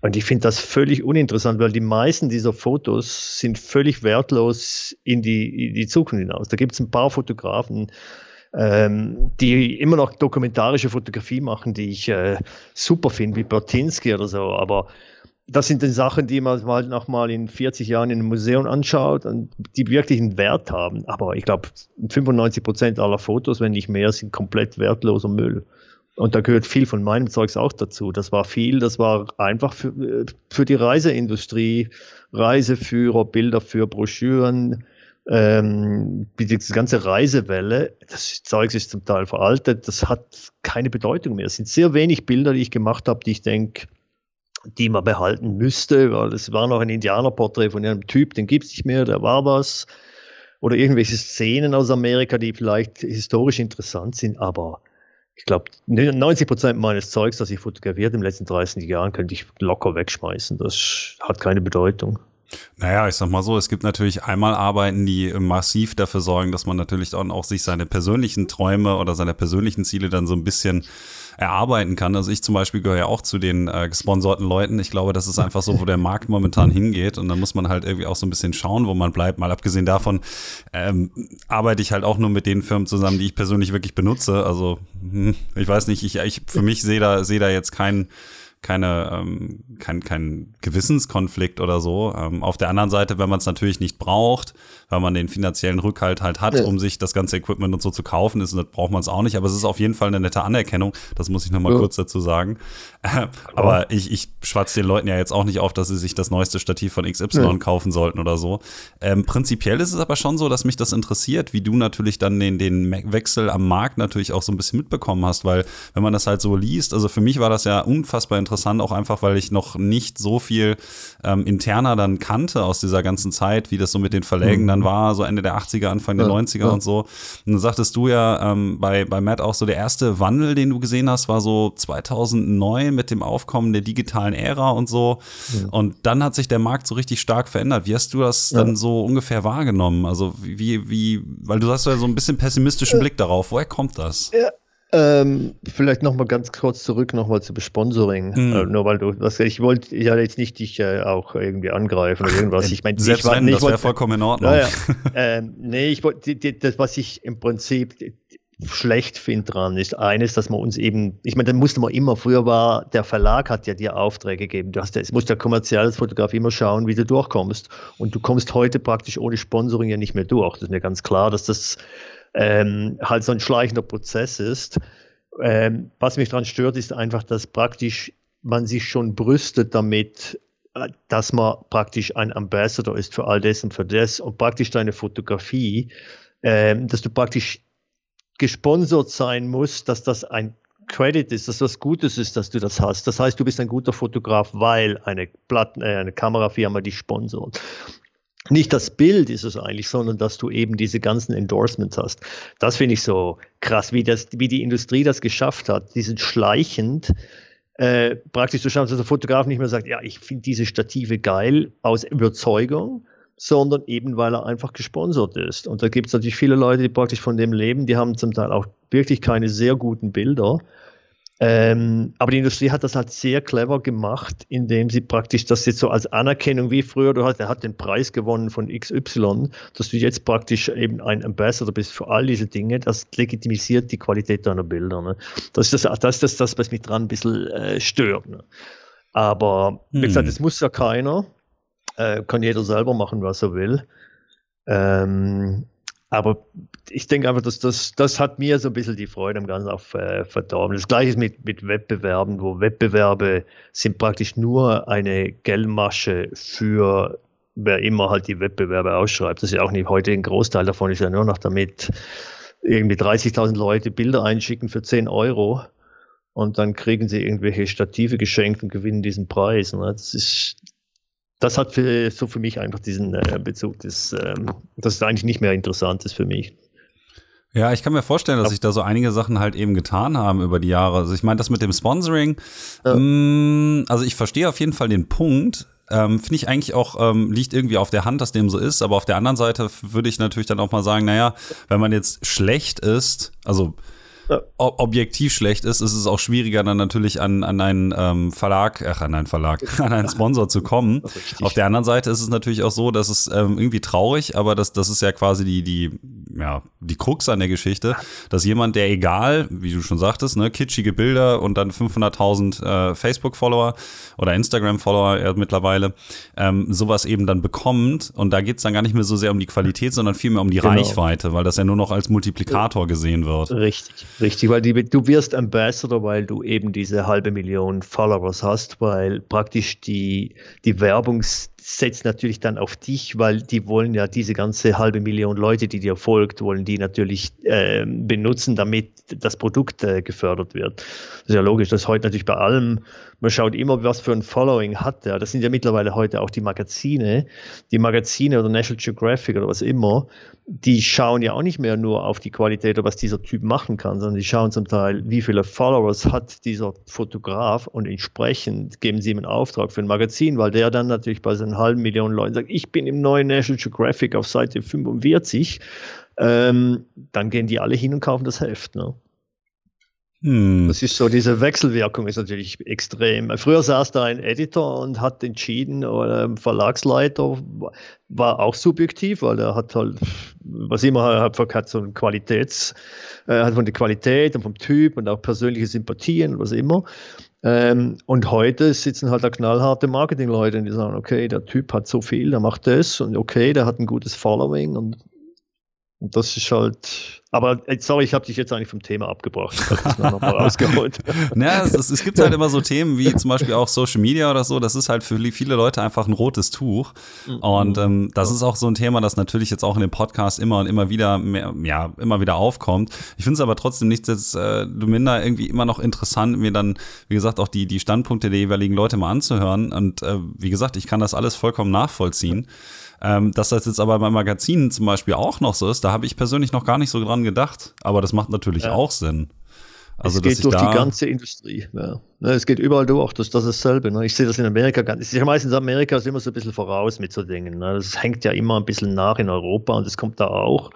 Und ich finde das völlig uninteressant, weil die meisten dieser Fotos sind völlig wertlos in die, in die Zukunft hinaus. Da gibt es ein paar Fotografen, ähm, die immer noch dokumentarische Fotografie machen, die ich äh, super finde, wie Bertinski oder so. Aber das sind dann Sachen, die man halt nochmal in 40 Jahren in einem Museum anschaut und die wirklich einen Wert haben. Aber ich glaube, 95 Prozent aller Fotos, wenn nicht mehr, sind komplett wertloser Müll. Und da gehört viel von meinem Zeugs auch dazu. Das war viel, das war einfach für, äh, für die Reiseindustrie, Reiseführer, Bilder für Broschüren, ähm, diese ganze Reisewelle, das Zeug ist zum Teil veraltet, das hat keine Bedeutung mehr. Es sind sehr wenig Bilder, die ich gemacht habe, die ich denke, die man behalten müsste, weil es war noch ein Indianerporträt von einem Typ, den gibt es nicht mehr, der war was. Oder irgendwelche Szenen aus Amerika, die vielleicht historisch interessant sind, aber ich glaube, 90 Prozent meines Zeugs, das ich fotografiert in den letzten 30 Jahren, könnte ich locker wegschmeißen. Das hat keine Bedeutung. Naja, ich sag mal so, es gibt natürlich einmal Arbeiten, die massiv dafür sorgen, dass man natürlich dann auch sich seine persönlichen Träume oder seine persönlichen Ziele dann so ein bisschen erarbeiten kann. Also ich zum Beispiel gehöre ja auch zu den äh, gesponserten Leuten. Ich glaube, das ist einfach so, wo der Markt momentan hingeht. Und dann muss man halt irgendwie auch so ein bisschen schauen, wo man bleibt. Mal abgesehen davon ähm, arbeite ich halt auch nur mit den Firmen zusammen, die ich persönlich wirklich benutze. Also hm, ich weiß nicht, ich, ich für mich sehe da, sehe da jetzt keinen keine, ähm, kein, kein Gewissenskonflikt oder so. Ähm, auf der anderen Seite, wenn man es natürlich nicht braucht, weil man den finanziellen Rückhalt halt hat, ja. um sich das ganze Equipment und so zu kaufen, ist, das braucht man es auch nicht. Aber es ist auf jeden Fall eine nette Anerkennung. Das muss ich noch mal ja. kurz dazu sagen. Äh, [laughs] aber ich, ich schwatze den Leuten ja jetzt auch nicht auf, dass sie sich das neueste Stativ von XY ja. kaufen sollten oder so. Ähm, prinzipiell ist es aber schon so, dass mich das interessiert, wie du natürlich dann den, den Wechsel am Markt natürlich auch so ein bisschen mitbekommen hast, weil wenn man das halt so liest, also für mich war das ja unfassbar interessant, auch einfach, weil ich noch nicht so viel ähm, interner dann kannte aus dieser ganzen Zeit, wie das so mit den Verlägen mhm. dann war, so Ende der 80er, Anfang der ja, 90er ja. und so. Und dann sagtest du ja ähm, bei, bei Matt auch so, der erste Wandel, den du gesehen hast, war so 2009 mit dem Aufkommen der digitalen Ära und so. Ja. Und dann hat sich der Markt so richtig stark verändert. Wie hast du das dann so ungefähr wahrgenommen? Also wie, wie, weil du hast ja so ein bisschen pessimistischen Blick darauf. Woher kommt das? Ja, ähm, vielleicht noch mal ganz kurz zurück noch mal zu Sponsoring. Mhm. Äh, nur weil du, was, ich wollte ja jetzt nicht dich äh, auch irgendwie angreifen oder irgendwas. Ich meine, selbst ich wenn, das wäre vollkommen in Ordnung. Ja, [laughs] ähm, nee, ich wollte, das, was ich im Prinzip schlecht finde dran, ist eines, dass man uns eben, ich meine, dann musste man immer, früher war, der Verlag hat ja dir Aufträge gegeben. Du hast, es musst ja kommerzielles Fotograf immer schauen, wie du durchkommst. Und du kommst heute praktisch ohne Sponsoring ja nicht mehr durch. Das ist mir ganz klar, dass das ähm, halt so ein schleichender Prozess ist. Ähm, was mich daran stört, ist einfach, dass praktisch man sich schon brüstet damit, äh, dass man praktisch ein Ambassador ist für all das und für das und praktisch deine Fotografie, ähm, dass du praktisch gesponsert sein musst, dass das ein Credit ist, dass das Gutes ist, dass du das hast. Das heißt, du bist ein guter Fotograf, weil eine, Platten, äh, eine Kamerafirma dich sponsort nicht das Bild ist es eigentlich, sondern dass du eben diese ganzen Endorsements hast. Das finde ich so krass, wie, das, wie die Industrie das geschafft hat, diesen schleichend äh, praktisch so schauen, dass der Fotograf nicht mehr sagt, ja, ich finde diese Stative geil aus Überzeugung, sondern eben weil er einfach gesponsert ist. Und da gibt es natürlich viele Leute, die praktisch von dem leben, die haben zum Teil auch wirklich keine sehr guten Bilder. Ähm, aber die Industrie hat das halt sehr clever gemacht, indem sie praktisch das jetzt so als Anerkennung wie früher, du hast, er hat den Preis gewonnen von XY, dass du jetzt praktisch eben ein Ambassador bist für all diese Dinge, das legitimisiert die Qualität deiner Bilder. Ne? Das, ist das, das ist das, was mich dran ein bisschen äh, stört. Ne? Aber hm. wie gesagt, es muss ja keiner, äh, kann jeder selber machen, was er will. Ähm, aber ich denke einfach, dass das, das hat mir so ein bisschen die Freude am Ganzen auch äh, verdorben. Das gleiche ist mit, mit Wettbewerben, wo Wettbewerbe sind praktisch nur eine Geldmasche für wer immer halt die Wettbewerbe ausschreibt. Das ist ja auch nicht heute ein Großteil davon, ist ja nur noch damit irgendwie 30.000 Leute Bilder einschicken für 10 Euro und dann kriegen sie irgendwelche Stative geschenkt und gewinnen diesen Preis. Ne? Das ist das hat für, so für mich einfach diesen äh, Bezug, das, ähm, das ist eigentlich nicht mehr interessant ist für mich. Ja, ich kann mir vorstellen, dass sich da so einige Sachen halt eben getan haben über die Jahre. Also ich meine, das mit dem Sponsoring, ja. mh, mm, also ich verstehe auf jeden Fall den Punkt. Ähm, Finde ich eigentlich auch, ähm, liegt irgendwie auf der Hand, dass dem so ist. Aber auf der anderen Seite würde ich natürlich dann auch mal sagen, naja, wenn man jetzt schlecht ist, also ja. objektiv schlecht ist, ist es auch schwieriger, dann natürlich an, an einen ähm, Verlag, ach, an einen Verlag, [laughs] an einen Sponsor zu kommen. Auf der anderen Seite ist es natürlich auch so, dass es ähm, irgendwie traurig, aber das, das ist ja quasi die, die, ja, die Krux an der Geschichte, dass jemand, der egal, wie du schon sagtest, ne, kitschige Bilder und dann 500.000 äh, Facebook-Follower oder Instagram-Follower äh, mittlerweile, ähm, sowas eben dann bekommt. Und da geht es dann gar nicht mehr so sehr um die Qualität, sondern vielmehr um die genau. Reichweite, weil das ja nur noch als Multiplikator gesehen wird. Richtig. Richtig, weil die, du wirst Ambassador, weil du eben diese halbe Million Followers hast, weil praktisch die, die Werbung setzt natürlich dann auf dich, weil die wollen ja diese ganze halbe Million Leute, die dir folgt, wollen die natürlich äh, benutzen, damit das Produkt äh, gefördert wird. Das ist ja logisch, das ist heute natürlich bei allem, man schaut immer, was für ein Following hat der. Das sind ja mittlerweile heute auch die Magazine, die Magazine oder National Geographic oder was immer, die schauen ja auch nicht mehr nur auf die Qualität oder was dieser Typ machen kann, sondern die schauen zum Teil, wie viele Followers hat dieser Fotograf und entsprechend geben sie ihm einen Auftrag für ein Magazin, weil der dann natürlich bei seinen halben Millionen Leuten sagt, ich bin im neuen National Geographic auf Seite 45, ähm, dann gehen die alle hin und kaufen das Heft. Ne? Hm. Das ist so, diese Wechselwirkung ist natürlich extrem. Früher saß da ein Editor und hat entschieden, oder ein Verlagsleiter war auch subjektiv, weil er hat halt, was immer er hat, so ein Qualitäts, äh, hat von der Qualität und vom Typ und auch persönliche Sympathien, was immer. Ähm, und heute sitzen halt da knallharte Marketingleute und die sagen, okay, der Typ hat so viel, der macht das und okay, der hat ein gutes Following und, und das ist halt, aber äh, sorry, ich habe dich jetzt eigentlich vom Thema abgebracht. Ich habe das noch mal [laughs] rausgeholt. naja, es, es, gibt halt immer so Themen wie zum Beispiel auch Social Media oder so. Das ist halt für viele Leute einfach ein rotes Tuch. Mhm. Und ähm, das ist auch so ein Thema, das natürlich jetzt auch in dem Podcast immer und immer wieder mehr, ja, immer wieder aufkommt. Ich finde es aber trotzdem nicht, dass äh, du minder irgendwie immer noch interessant, mir dann, wie gesagt, auch die, die Standpunkte der jeweiligen Leute mal anzuhören. Und äh, wie gesagt, ich kann das alles vollkommen nachvollziehen. Ähm, dass das jetzt aber bei Magazinen zum Beispiel auch noch so ist, da habe ich persönlich noch gar nicht so dran gedacht. Aber das macht natürlich ja. auch Sinn. Also, es geht durch die ganze Industrie. Ja. Ne, es geht überall durch. Das, das ist dasselbe. Ne? Ich sehe das in Amerika. Ist ja meistens Amerika ist immer so ein bisschen voraus mit so Dingen. Ne? Das hängt ja immer ein bisschen nach in Europa und das kommt da auch.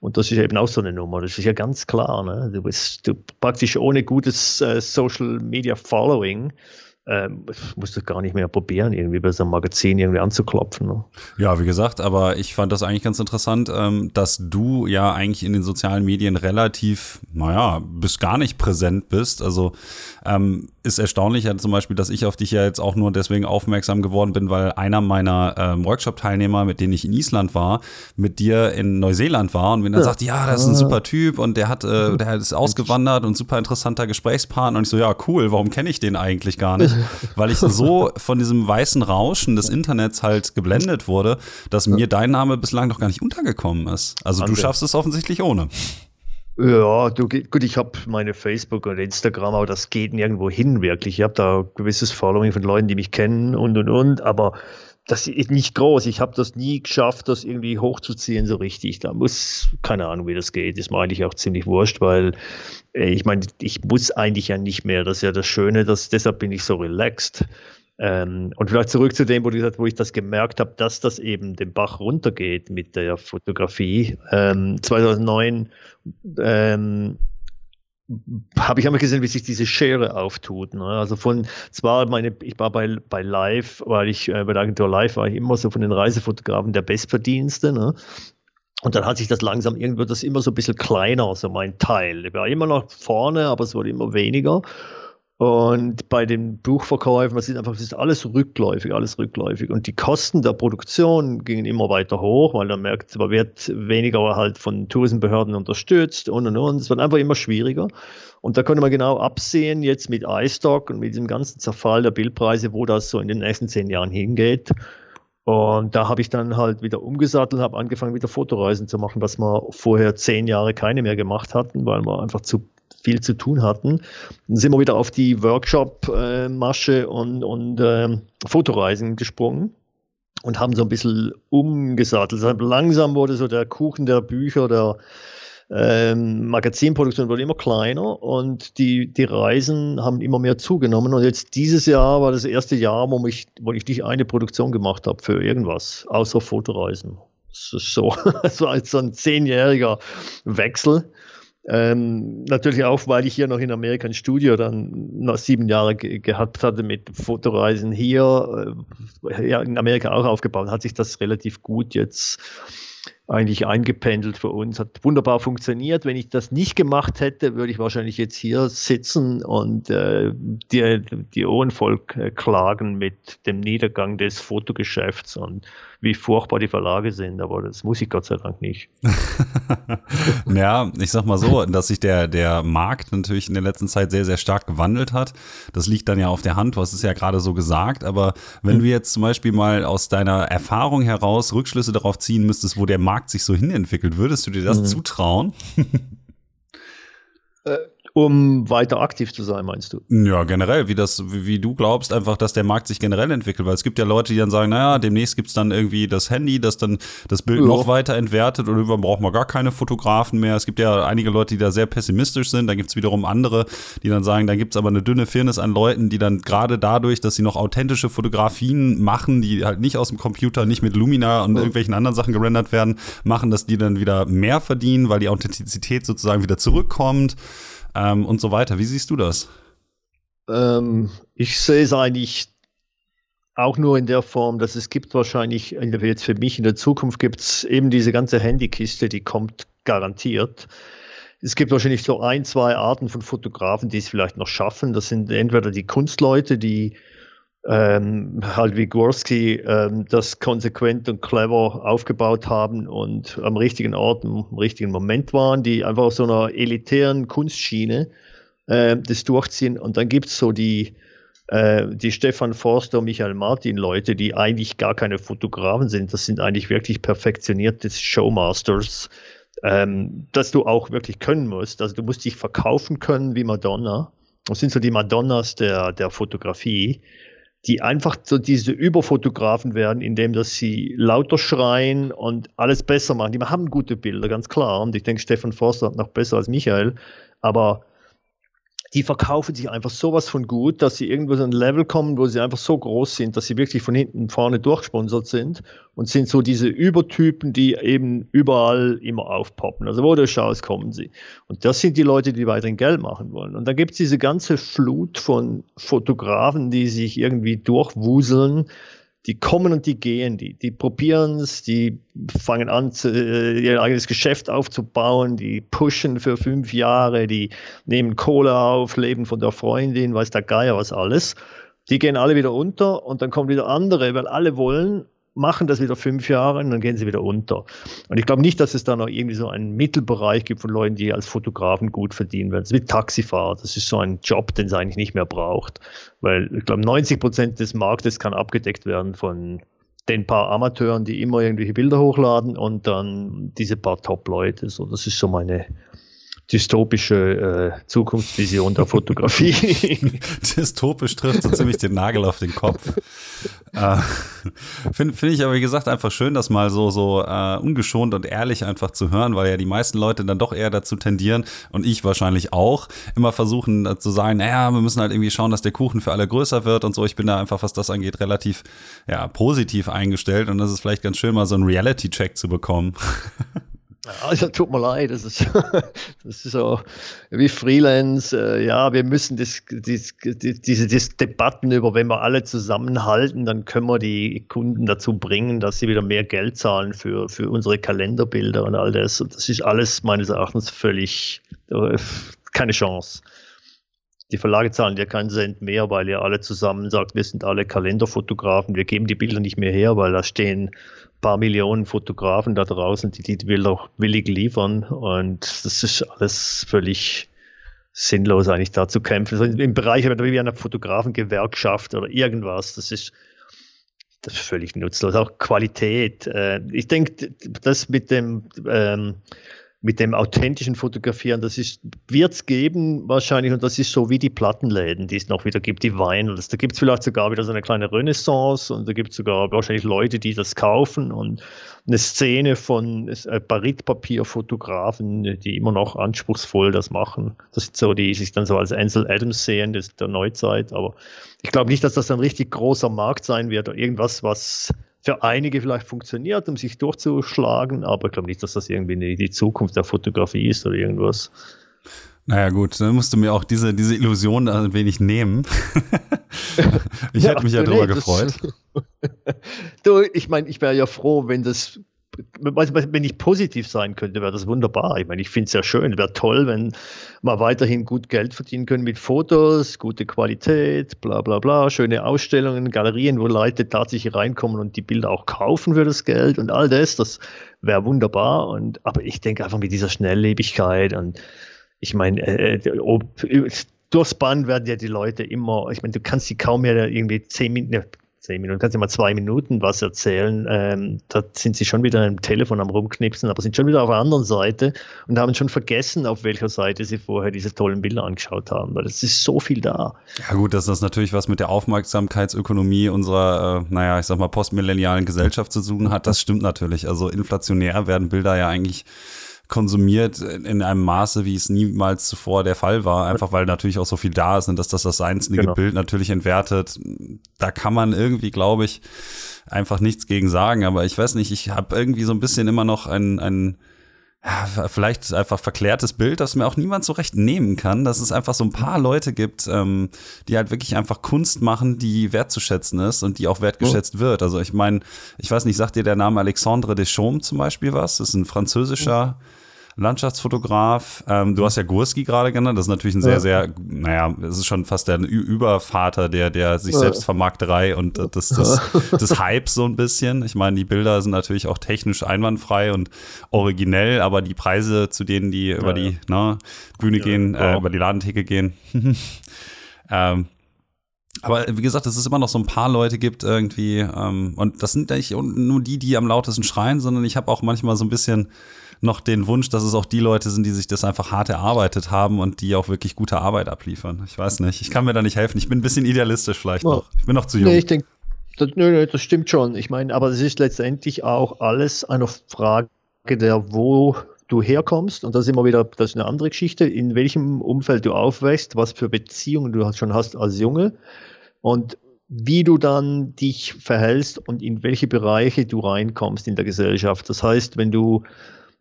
Und das ist eben auch so eine Nummer. Das ist ja ganz klar. Ne? Du bist du praktisch ohne gutes äh, Social Media Following ähm, musst du gar nicht mehr probieren, irgendwie bei so einem Magazin irgendwie anzuklopfen. Ne? Ja, wie gesagt, aber ich fand das eigentlich ganz interessant, ähm, dass du ja eigentlich in den sozialen Medien relativ, naja, bis gar nicht präsent bist. Also ähm, ist erstaunlich ja zum Beispiel, dass ich auf dich ja jetzt auch nur deswegen aufmerksam geworden bin, weil einer meiner ähm, Workshop-Teilnehmer, mit denen ich in Island war, mit dir in Neuseeland war und mir dann ja. sagt, ja, das ist ein super Typ und der hat, äh, der ist ausgewandert und super interessanter Gesprächspartner. Und ich so, ja, cool, warum kenne ich den eigentlich gar nicht? [laughs] weil ich so von diesem weißen Rauschen des Internets halt geblendet wurde, dass mir dein Name bislang noch gar nicht untergekommen ist. Also du schaffst es offensichtlich ohne. Ja, du, gut, ich habe meine Facebook und Instagram, aber das geht nirgendwo hin wirklich. Ich habe da gewisses Following von Leuten, die mich kennen und und und, aber das ist nicht groß. Ich habe das nie geschafft, das irgendwie hochzuziehen so richtig. Da muss, keine Ahnung, wie das geht. Ist mir eigentlich auch ziemlich wurscht, weil äh, ich meine, ich muss eigentlich ja nicht mehr. Das ist ja das Schöne, dass, deshalb bin ich so relaxed. Ähm, und vielleicht zurück zu dem, wo, gesagt, wo ich das gemerkt habe, dass das eben den Bach runtergeht mit der Fotografie. Ähm, 2009 ähm, habe ich einmal gesehen, wie sich diese Schere auftut. Ne? Also von, zwar meine, ich war bei, bei Live, weil ich äh, bei der Agentur Live war ich immer so von den Reisefotografen der Bestverdienste. Ne? Und dann hat sich das langsam, irgendwie das immer so ein bisschen kleiner, so mein Teil. Ich war immer noch vorne, aber es wurde immer weniger. Und bei den Buchverkäufen, das ist einfach, das ist alles rückläufig, alles rückläufig. Und die Kosten der Produktion gingen immer weiter hoch, weil man merkt, man wird weniger halt von Tourismusbehörden unterstützt und und und. Es wird einfach immer schwieriger. Und da konnte man genau absehen, jetzt mit iStock und mit diesem ganzen Zerfall der Bildpreise, wo das so in den nächsten zehn Jahren hingeht. Und da habe ich dann halt wieder umgesattelt, habe angefangen, wieder Fotoreisen zu machen, was wir vorher zehn Jahre keine mehr gemacht hatten, weil wir einfach zu viel zu tun hatten. Dann sind wir wieder auf die Workshop-Masche und, und äh, Fotoreisen gesprungen und haben so ein bisschen umgesattelt. Also langsam wurde so der Kuchen der Bücher, der ähm, Magazinproduktion wurde immer kleiner und die, die Reisen haben immer mehr zugenommen. Und jetzt dieses Jahr war das erste Jahr, wo ich, wo ich nicht eine Produktion gemacht habe für irgendwas, außer Fotoreisen. Das ist so, [laughs] so ein zehnjähriger Wechsel. Ähm, natürlich auch, weil ich hier noch in Amerika ein Studio dann noch sieben Jahre ge gehabt hatte mit Fotoreisen hier, äh, ja, in Amerika auch aufgebaut, hat sich das relativ gut jetzt eigentlich eingependelt für uns. Hat wunderbar funktioniert. Wenn ich das nicht gemacht hätte, würde ich wahrscheinlich jetzt hier sitzen und äh, die, die Ohren voll äh, klagen mit dem Niedergang des Fotogeschäfts und wie furchtbar die Verlage sind, aber das muss ich Gott sei Dank nicht. [laughs] ja, ich sag mal so, dass sich der, der Markt natürlich in der letzten Zeit sehr, sehr stark gewandelt hat. Das liegt dann ja auf der Hand, du hast es ja gerade so gesagt, aber wenn mhm. du jetzt zum Beispiel mal aus deiner Erfahrung heraus Rückschlüsse darauf ziehen müsstest, wo der Markt sich so hinentwickelt, würdest du dir das mhm. zutrauen? Um weiter aktiv zu sein, meinst du? Ja, generell, wie das, wie du glaubst, einfach, dass der Markt sich generell entwickelt, weil es gibt ja Leute, die dann sagen, naja, demnächst gibt's dann irgendwie das Handy, das dann das Bild ja. noch weiter entwertet und irgendwann braucht man gar keine Fotografen mehr. Es gibt ja einige Leute, die da sehr pessimistisch sind, dann gibt's wiederum andere, die dann sagen, da gibt's aber eine dünne Firnis an Leuten, die dann gerade dadurch, dass sie noch authentische Fotografien machen, die halt nicht aus dem Computer, nicht mit Lumina und ja. irgendwelchen anderen Sachen gerendert werden, machen, dass die dann wieder mehr verdienen, weil die Authentizität sozusagen wieder zurückkommt ähm, und so weiter. Wie siehst du das? Ähm, ich sehe es eigentlich auch nur in der Form, dass es gibt wahrscheinlich, jetzt für mich in der Zukunft gibt es eben diese ganze Handykiste, die kommt garantiert. Es gibt wahrscheinlich so ein, zwei Arten von Fotografen, die es vielleicht noch schaffen. Das sind entweder die Kunstleute, die ähm, halt wie Gorski ähm, das konsequent und clever aufgebaut haben und am richtigen Ort, im richtigen Moment waren, die einfach auf so einer elitären Kunstschiene äh, das durchziehen. Und dann gibt es so die, äh, die Stefan Forster, Michael Martin Leute, die eigentlich gar keine Fotografen sind. Das sind eigentlich wirklich perfektionierte Showmasters, ähm, dass du auch wirklich können musst. Also du musst dich verkaufen können wie Madonna. Das sind so die Madonnas der, der Fotografie die einfach so diese Überfotografen werden, indem dass sie lauter schreien und alles besser machen. Die haben gute Bilder, ganz klar. Und ich denke, Stefan Forster hat noch besser als Michael. Aber die verkaufen sich einfach sowas von gut, dass sie irgendwo so ein Level kommen, wo sie einfach so groß sind, dass sie wirklich von hinten vorne durchsponsert sind und sind so diese Übertypen, die eben überall immer aufpoppen. Also wo du schaust, kommen sie. Und das sind die Leute, die weiterhin Geld machen wollen. Und dann gibt es diese ganze Flut von Fotografen, die sich irgendwie durchwuseln, die kommen und die gehen, die, die probieren es, die fangen an, zu, äh, ihr eigenes Geschäft aufzubauen, die pushen für fünf Jahre, die nehmen Kohle auf, leben von der Freundin, weiß der Geier was alles. Die gehen alle wieder unter und dann kommen wieder andere, weil alle wollen machen das wieder fünf Jahre und dann gehen sie wieder unter. Und ich glaube nicht, dass es da noch irgendwie so einen Mittelbereich gibt von Leuten, die als Fotografen gut verdienen werden. Das ist wie Taxifahrer. Das ist so ein Job, den es eigentlich nicht mehr braucht. Weil ich glaube, 90 Prozent des Marktes kann abgedeckt werden von den paar Amateuren, die immer irgendwelche Bilder hochladen und dann diese paar Top-Leute. So, das ist so meine, dystopische äh, Zukunftsvision der Fotografie. [laughs] Dystopisch trifft so ziemlich den Nagel auf den Kopf. äh, Finde find ich aber, wie gesagt, einfach schön, das mal so, so äh, ungeschont und ehrlich einfach zu hören, weil ja die meisten Leute dann doch eher dazu tendieren und ich wahrscheinlich auch, immer versuchen äh, zu sagen, naja, wir müssen halt irgendwie schauen, dass der Kuchen für alle größer wird und so. Ich bin da einfach, was das angeht, relativ ja, positiv eingestellt und das ist vielleicht ganz schön, mal so einen Reality-Check zu bekommen. [laughs] Also tut mir leid, das ist, [laughs] das ist so wie Freelance. Äh, ja, wir müssen das, das, diese das Debatten über, wenn wir alle zusammenhalten, dann können wir die Kunden dazu bringen, dass sie wieder mehr Geld zahlen für, für unsere Kalenderbilder und all das. Und das ist alles meines Erachtens völlig äh, keine Chance. Die Verlage zahlen ja keinen Cent mehr, weil ihr alle zusammen sagt, wir sind alle Kalenderfotografen, wir geben die Bilder nicht mehr her, weil da stehen paar Millionen Fotografen da draußen, die die auch willig liefern und das ist alles völlig sinnlos eigentlich da zu kämpfen. Also Im Bereich wie einer Fotografengewerkschaft oder irgendwas, das ist, das ist völlig nutzlos. Auch Qualität. Äh, ich denke, das mit dem ähm, mit dem authentischen Fotografieren, das wird es geben wahrscheinlich, und das ist so wie die Plattenläden, die es noch wieder gibt, die Vinyl. Da gibt es vielleicht sogar wieder so eine kleine Renaissance und da gibt es sogar wahrscheinlich Leute, die das kaufen und eine Szene von äh, Baritpapierfotografen, die immer noch anspruchsvoll das machen. Das sind so, die sich dann so als Ansel Adams sehen, das ist der Neuzeit, aber ich glaube nicht, dass das ein richtig großer Markt sein wird oder irgendwas, was für einige vielleicht funktioniert, um sich durchzuschlagen, aber ich glaube nicht, dass das irgendwie die Zukunft der Fotografie ist oder irgendwas. Naja, gut, dann musst du mir auch diese, diese Illusion ein wenig nehmen. [laughs] ich ja, hätte mich ja nee, drüber gefreut. [laughs] du, ich meine, ich wäre ja froh, wenn das wenn ich positiv sein könnte, wäre das wunderbar. Ich meine, ich finde es ja schön, wäre toll, wenn wir weiterhin gut Geld verdienen können mit Fotos, gute Qualität, bla bla bla, schöne Ausstellungen, Galerien, wo Leute tatsächlich reinkommen und die Bilder auch kaufen für das Geld und all das, das wäre wunderbar. Und aber ich denke einfach mit dieser Schnelllebigkeit und ich meine, äh, äh durchs Band werden ja die Leute immer, ich meine, du kannst sie kaum mehr irgendwie zehn Minuten, zehn Minuten, kannst du mal zwei Minuten was erzählen. Ähm, da sind sie schon wieder im Telefon am rumknipsen, aber sind schon wieder auf der anderen Seite und haben schon vergessen, auf welcher Seite sie vorher diese tollen Bilder angeschaut haben, weil es ist so viel da. Ja gut, dass das natürlich was mit der Aufmerksamkeitsökonomie unserer, äh, naja, ich sag mal, postmillennialen Gesellschaft zu tun hat, das stimmt natürlich. Also inflationär werden Bilder ja eigentlich konsumiert in einem Maße, wie es niemals zuvor der Fall war, einfach weil natürlich auch so viel da ist und dass das das einzelne genau. Bild natürlich entwertet. Da kann man irgendwie, glaube ich, einfach nichts gegen sagen. Aber ich weiß nicht, ich habe irgendwie so ein bisschen immer noch ein, ein ja, vielleicht einfach verklärtes Bild, das mir auch niemand so recht nehmen kann, dass es einfach so ein paar Leute gibt, ähm, die halt wirklich einfach Kunst machen, die wertzuschätzen ist und die auch wertgeschätzt oh. wird. Also ich meine, ich weiß nicht, sagt dir der Name Alexandre Deschamps zum Beispiel was? Das ist ein französischer oh Landschaftsfotograf. Ähm, du hast ja Gurski gerade genannt. Das ist natürlich ein sehr, ja. sehr, naja, es ist schon fast der Übervater der, der sich ja. selbst Vermarkterei und des, des, des Hypes so ein bisschen. Ich meine, die Bilder sind natürlich auch technisch einwandfrei und originell, aber die Preise, zu denen die über die ne, Bühne gehen, äh, über die Ladentheke gehen, [laughs] ähm, aber wie gesagt, dass es immer noch so ein paar Leute gibt irgendwie, ähm, und das sind nicht nur die, die am lautesten schreien, sondern ich habe auch manchmal so ein bisschen noch den Wunsch, dass es auch die Leute sind, die sich das einfach hart erarbeitet haben und die auch wirklich gute Arbeit abliefern. Ich weiß nicht, ich kann mir da nicht helfen. Ich bin ein bisschen idealistisch vielleicht ja. noch. Ich bin noch zu jung. Nee, ich denke, das, nö, nö, das stimmt schon. Ich meine, aber es ist letztendlich auch alles eine Frage der, wo du herkommst, und das ist immer wieder, das ist eine andere Geschichte, in welchem Umfeld du aufwächst, was für Beziehungen du schon hast als Junge und wie du dann dich verhältst und in welche Bereiche du reinkommst in der Gesellschaft. Das heißt, wenn du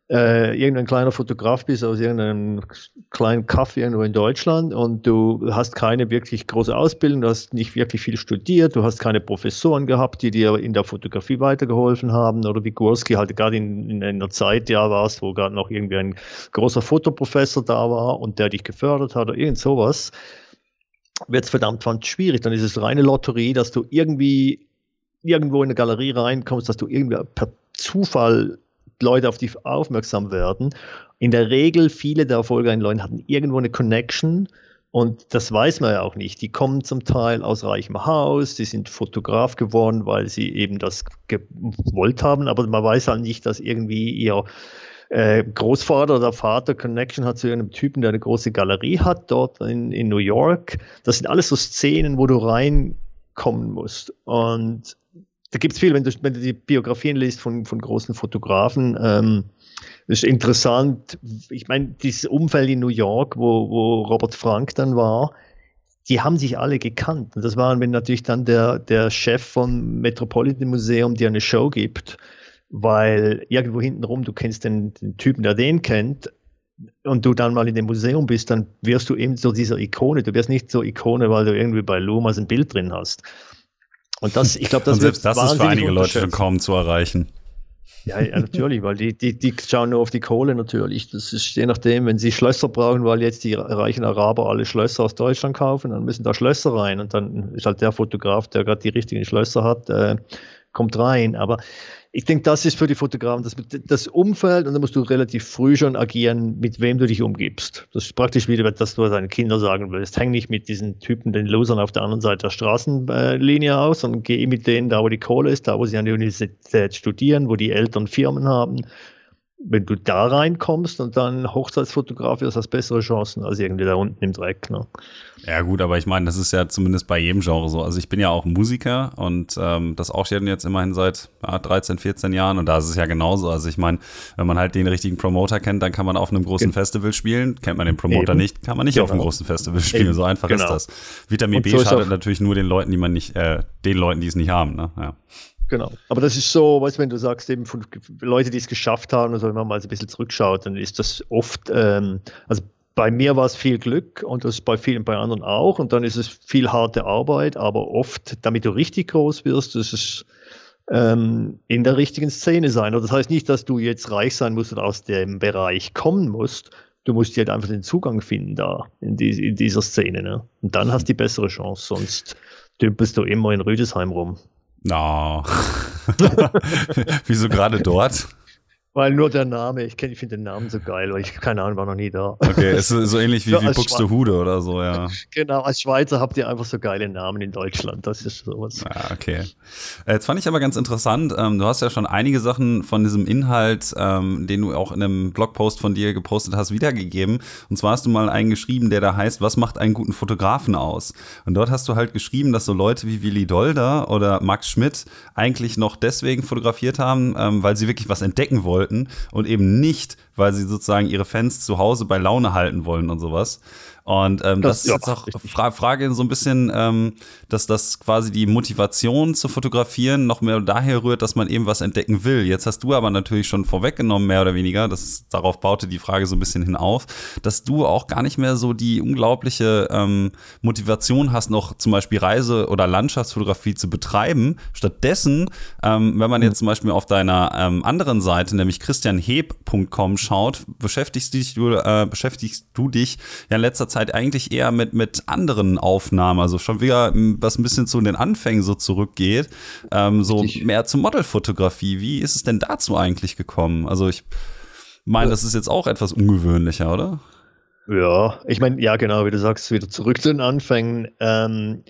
äh, irgendein kleiner Fotograf bist aus irgendeinem kleinen Kaff irgendwo in Deutschland und du hast keine wirklich große Ausbildung, du hast nicht wirklich viel studiert, du hast keine Professoren gehabt, die dir in der Fotografie weitergeholfen haben oder wie Gorski halt gerade in, in einer Zeit ja warst, wo gerade noch irgendwie ein großer Fotoprofessor da war und der dich gefördert hat oder irgend sowas, wird es verdammt schwierig. Dann ist es reine Lotterie, dass du irgendwie irgendwo in eine Galerie reinkommst, dass du irgendwie per Zufall Leute auf dich aufmerksam werden. In der Regel, viele der erfolgreichen Leute hatten irgendwo eine Connection. Und das weiß man ja auch nicht. Die kommen zum Teil aus reichem Haus, die sind Fotograf geworden, weil sie eben das gewollt haben, aber man weiß halt nicht, dass irgendwie ihr äh, Großvater oder Vater Connection hat zu einem Typen, der eine große Galerie hat dort in, in New York. Das sind alles so Szenen, wo du reinkommen musst. Und da gibt es viel, wenn du, wenn du die Biografien liest von, von großen Fotografen. Ähm, das ist interessant. Ich meine, dieses Umfeld in New York, wo, wo Robert Frank dann war, die haben sich alle gekannt. Und das war, wenn natürlich dann der, der Chef vom Metropolitan Museum dir eine Show gibt, weil irgendwo hintenrum, du kennst den, den Typen, der den kennt, und du dann mal in dem Museum bist, dann wirst du eben so dieser Ikone. Du wirst nicht so Ikone, weil du irgendwie bei Lumas ein Bild drin hast. Und das, ich glaube, das Und selbst das ist für einige Leute schon kaum zu erreichen. Ja, ja, natürlich, weil die, die, die schauen nur auf die Kohle natürlich. Das ist je nachdem, wenn sie Schlösser brauchen, weil jetzt die reichen Araber alle Schlösser aus Deutschland kaufen, dann müssen da Schlösser rein und dann ist halt der Fotograf, der gerade die richtigen Schlösser hat, äh, kommt rein. Aber ich denke, das ist für die Fotografen das, das Umfeld und da musst du relativ früh schon agieren, mit wem du dich umgibst. Das ist praktisch wieder, dass du deinen Kindern sagen willst, häng nicht mit diesen Typen, den Losern auf der anderen Seite der Straßenlinie aus, sondern geh mit denen da, wo die Kohle ist, da, wo sie an der Universität studieren, wo die Eltern Firmen haben wenn du da reinkommst und dann Hochzeitsfotograf wirst, hast bessere Chancen als irgendwie da unten im Dreck. Ne? Ja gut, aber ich meine, das ist ja zumindest bei jedem Genre so. Also ich bin ja auch Musiker und ähm, das auch jetzt immerhin seit ja, 13, 14 Jahren und da ist es ja genauso. Also ich meine, wenn man halt den richtigen Promoter kennt, dann kann man auf einem großen Ge Festival spielen. Kennt man den Promoter Eben. nicht, kann man nicht genau. auf einem genau. großen Festival spielen. Eben. So einfach genau. ist das. Vitamin und B so schadet natürlich nur den Leuten, die man nicht, äh, den Leuten, die es nicht haben. Ne? Ja. Genau. Aber das ist so, weißt du, wenn du sagst, eben von Leute, die es geschafft haben, also wenn man mal so ein bisschen zurückschaut, dann ist das oft, ähm, also bei mir war es viel Glück und das bei vielen, bei anderen auch. Und dann ist es viel harte Arbeit, aber oft, damit du richtig groß wirst, ist es ähm, in der richtigen Szene sein. Und das heißt nicht, dass du jetzt reich sein musst und aus dem Bereich kommen musst. Du musst halt einfach den Zugang finden da in, die, in dieser Szene. Ne? Und dann hast du die bessere Chance, sonst dümpelst du immer in Rüdesheim rum. No. [laughs] Wieso gerade dort? Weil nur der Name, ich, ich finde den Namen so geil, weil ich, keine Ahnung, war noch nie da. Okay, ist so ähnlich wie, [laughs] wie Buxtehude oder so, ja. [laughs] Genau, als Schweizer habt ihr einfach so geile Namen in Deutschland, das ist sowas. Ja, okay. Äh, jetzt fand ich aber ganz interessant, ähm, du hast ja schon einige Sachen von diesem Inhalt, ähm, den du auch in einem Blogpost von dir gepostet hast, wiedergegeben. Und zwar hast du mal einen geschrieben, der da heißt, was macht einen guten Fotografen aus? Und dort hast du halt geschrieben, dass so Leute wie Willi Dolder oder Max Schmidt eigentlich noch deswegen fotografiert haben, ähm, weil sie wirklich was entdecken wollten wollten und eben nicht, weil sie sozusagen ihre Fans zu Hause bei Laune halten wollen und sowas. Und ähm, das, das, ist jetzt auch Fra Frage so ein bisschen, ähm, dass das quasi die Motivation zu fotografieren noch mehr daher rührt, dass man eben was entdecken will. Jetzt hast du aber natürlich schon vorweggenommen, mehr oder weniger, das, darauf baute die Frage so ein bisschen hinauf, dass du auch gar nicht mehr so die unglaubliche ähm, Motivation hast, noch zum Beispiel Reise- oder Landschaftsfotografie zu betreiben. Stattdessen, ähm, wenn man jetzt zum Beispiel auf deiner ähm, anderen Seite, nämlich christianheb.com schaut, beschäftigst, dich, du, äh, beschäftigst du dich ja in letzter Zeit Zeit eigentlich eher mit, mit anderen Aufnahmen, also schon wieder was ein bisschen zu den Anfängen so zurückgeht, ähm, so Richtig. mehr zur Modelfotografie. Wie ist es denn dazu eigentlich gekommen? Also ich meine, das ist jetzt auch etwas ungewöhnlicher, oder? Ja, ich meine, ja, genau, wie du sagst, wieder zurück zu den Anfängen. Ähm,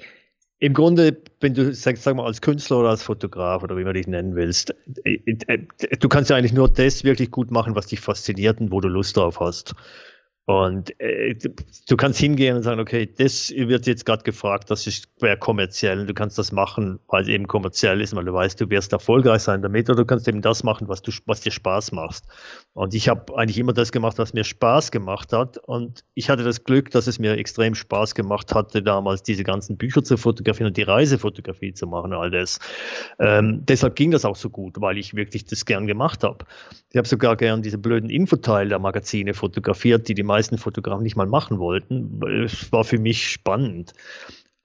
Im Grunde, wenn du sagst, sag mal, als Künstler oder als Fotograf oder wie man dich nennen willst, äh, äh, du kannst ja eigentlich nur das wirklich gut machen, was dich fasziniert und wo du Lust drauf hast. Und äh, du kannst hingehen und sagen, okay, das wird jetzt gerade gefragt, das ist kommerziell. Du kannst das machen, weil es eben kommerziell ist, weil du weißt, du wirst erfolgreich sein damit, oder du kannst eben das machen, was du, was dir Spaß macht. Und ich habe eigentlich immer das gemacht, was mir Spaß gemacht hat. Und ich hatte das Glück, dass es mir extrem Spaß gemacht hatte, damals diese ganzen Bücher zu fotografieren und die Reisefotografie zu machen, all das. Ähm, deshalb ging das auch so gut, weil ich wirklich das gern gemacht habe. Ich habe sogar gern diese blöden Infoteile der Magazine fotografiert, die die meisten Fotografen nicht mal machen wollten. Es war für mich spannend.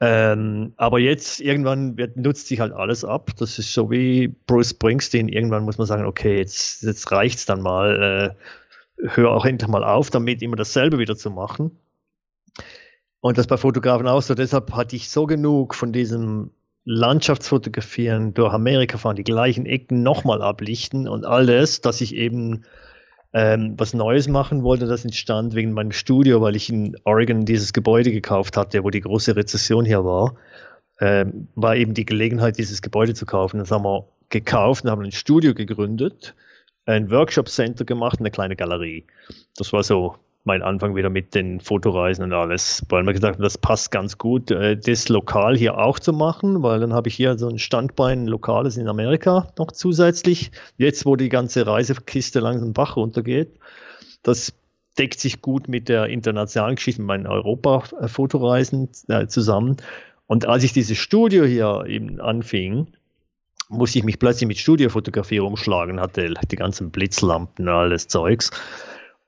Ähm, aber jetzt irgendwann wird, nutzt sich halt alles ab. Das ist so wie Bruce Springsteen. Irgendwann muss man sagen, okay, jetzt, jetzt es dann mal. Äh, hör auch endlich mal auf, damit immer dasselbe wieder zu machen. Und das bei Fotografen auch so. Deshalb hatte ich so genug von diesem Landschaftsfotografieren, durch Amerika fahren, die gleichen Ecken nochmal ablichten und alles, dass ich eben ähm, was Neues machen wollte. Das entstand wegen meinem Studio, weil ich in Oregon dieses Gebäude gekauft hatte, wo die große Rezession hier war. Ähm, war eben die Gelegenheit, dieses Gebäude zu kaufen. Das haben wir gekauft und haben ein Studio gegründet, ein Workshop Center gemacht und eine kleine Galerie. Das war so mein Anfang wieder mit den Fotoreisen und alles, weil wir gesagt das passt ganz gut, äh, das lokal hier auch zu machen, weil dann habe ich hier so ein Standbein Lokales in Amerika noch zusätzlich. Jetzt, wo die ganze Reisekiste langsam Bach runtergeht, das deckt sich gut mit der internationalen Geschichte, meinen Europa-Fotoreisen äh, zusammen. Und als ich dieses Studio hier eben anfing, musste ich mich plötzlich mit Studiofotografie umschlagen, hatte die ganzen Blitzlampen und alles Zeugs.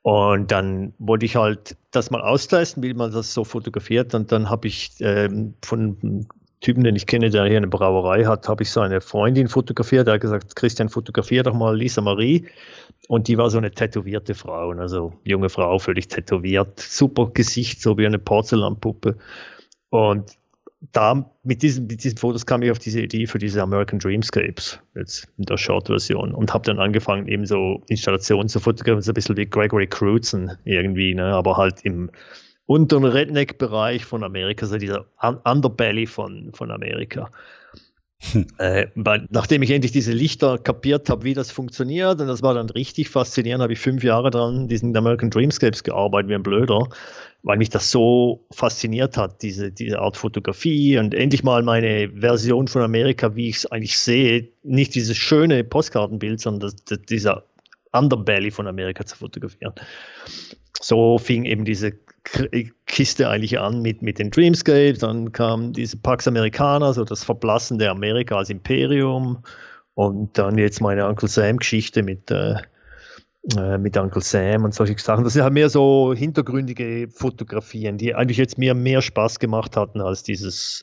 Und dann wollte ich halt das mal austesten, wie man das so fotografiert. Und dann habe ich ähm, von einem Typen, den ich kenne, der hier eine Brauerei hat, habe ich so eine Freundin fotografiert. Der hat gesagt, Christian, fotografier doch mal Lisa Marie. Und die war so eine tätowierte Frau, also junge Frau, völlig tätowiert, super Gesicht, so wie eine Porzellanpuppe. Und da mit diesen, mit diesen Fotos kam ich auf diese Idee für diese American Dreamscapes, jetzt in der Short-Version, und habe dann angefangen, eben so Installationen zu fotografieren, so ein bisschen wie Gregory Crutzen irgendwie, ne, aber halt im unteren Redneck-Bereich von Amerika, so dieser Underbelly von, von Amerika. Hm. Äh, nachdem ich endlich diese Lichter kapiert habe, wie das funktioniert, und das war dann richtig faszinierend, habe ich fünf Jahre dran diesen American Dreamscapes gearbeitet wie ein Blöder weil mich das so fasziniert hat, diese, diese Art Fotografie und endlich mal meine Version von Amerika, wie ich es eigentlich sehe, nicht dieses schöne Postkartenbild, sondern das, das, dieser Underbelly von Amerika zu fotografieren. So fing eben diese Kiste eigentlich an mit, mit den Dreamscapes, dann kam diese Pax Americana, so das Verblassen der Amerika als Imperium und dann jetzt meine Uncle Sam Geschichte mit äh, äh, mit Uncle Sam und solche Sachen. Das sind halt mehr so hintergründige Fotografien, die eigentlich jetzt mir mehr Spaß gemacht hatten als dieses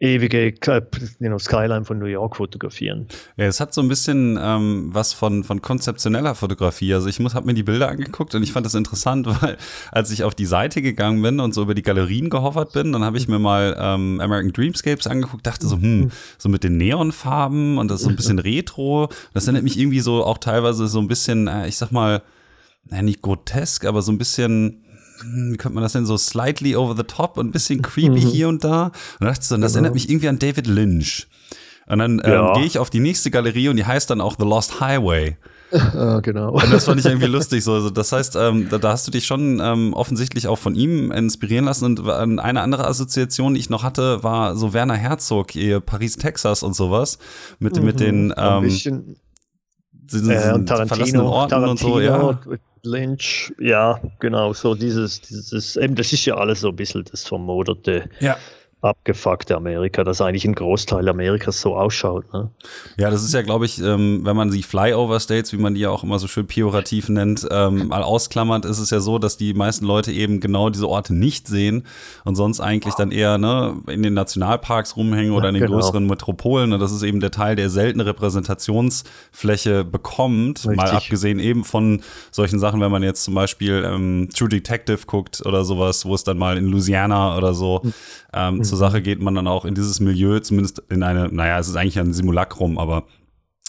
ewige you know, Skyline von New York fotografieren. Ja, es hat so ein bisschen ähm, was von, von konzeptioneller Fotografie. Also ich habe mir die Bilder angeguckt und ich fand das interessant, [laughs] weil als ich auf die Seite gegangen bin und so über die Galerien gehoffert bin, dann habe ich mir mal ähm, American Dreamscapes angeguckt, dachte so, hm, so mit den Neonfarben und das so ein bisschen retro. Das erinnert mich irgendwie so auch teilweise so ein bisschen, äh, ich sag mal, nicht grotesk, aber so ein bisschen wie könnte man das denn so slightly over the top und ein bisschen creepy mhm. hier und da. Und dachte so, das genau. erinnert mich irgendwie an David Lynch. Und dann ähm, ja. gehe ich auf die nächste Galerie und die heißt dann auch The Lost Highway. [laughs] Ah, genau. Und das fand ich irgendwie lustig. So. Also das heißt, ähm, da, da, hast du dich schon ähm, offensichtlich auch von ihm inspirieren lassen. Und eine andere Assoziation, die ich noch hatte, war so Werner Herzog, Paris, Texas und sowas. Mit, mhm. mit den ähm, ein bisschen, äh, und Tarantino, verlassenen Orten Tarantino, und so. Ja. Lynch, ja, genau, so dieses, dieses, eben, das ist ja alles so ein bisschen das vermoderte. Ja abgefuckte Amerika, dass eigentlich ein Großteil Amerikas so ausschaut. Ne? Ja, das ist ja, glaube ich, ähm, wenn man die Flyover States, wie man die ja auch immer so schön pejorativ nennt, ähm, mal ausklammert, ist es ja so, dass die meisten Leute eben genau diese Orte nicht sehen und sonst eigentlich dann eher ne, in den Nationalparks rumhängen oder in den genau. größeren Metropolen. Und das ist eben der Teil, der seltene Repräsentationsfläche bekommt, Richtig. mal abgesehen eben von solchen Sachen, wenn man jetzt zum Beispiel ähm, True Detective guckt oder sowas, wo es dann mal in Louisiana oder so hm. Ähm, mhm zur Sache geht man dann auch in dieses Milieu, zumindest in eine, naja, es ist eigentlich ein Simulacrum, aber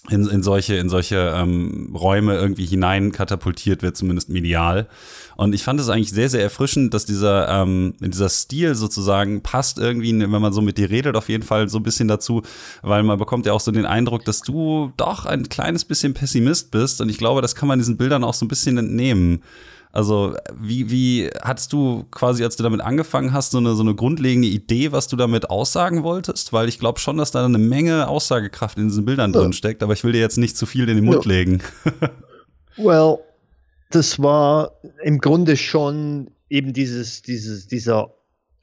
in, in solche, in solche ähm, Räume irgendwie hinein katapultiert wird, zumindest medial. Und ich fand es eigentlich sehr, sehr erfrischend, dass dieser, ähm, dieser Stil sozusagen passt irgendwie, wenn man so mit dir redet, auf jeden Fall so ein bisschen dazu, weil man bekommt ja auch so den Eindruck, dass du doch ein kleines bisschen Pessimist bist. Und ich glaube, das kann man diesen Bildern auch so ein bisschen entnehmen. Also, wie, wie hattest du quasi, als du damit angefangen hast, so eine, so eine grundlegende Idee, was du damit aussagen wolltest? Weil ich glaube schon, dass da eine Menge Aussagekraft in diesen Bildern ja. drin steckt, aber ich will dir jetzt nicht zu viel in den Mund ja. legen. [laughs] well, das war im Grunde schon eben dieses, dieses, dieser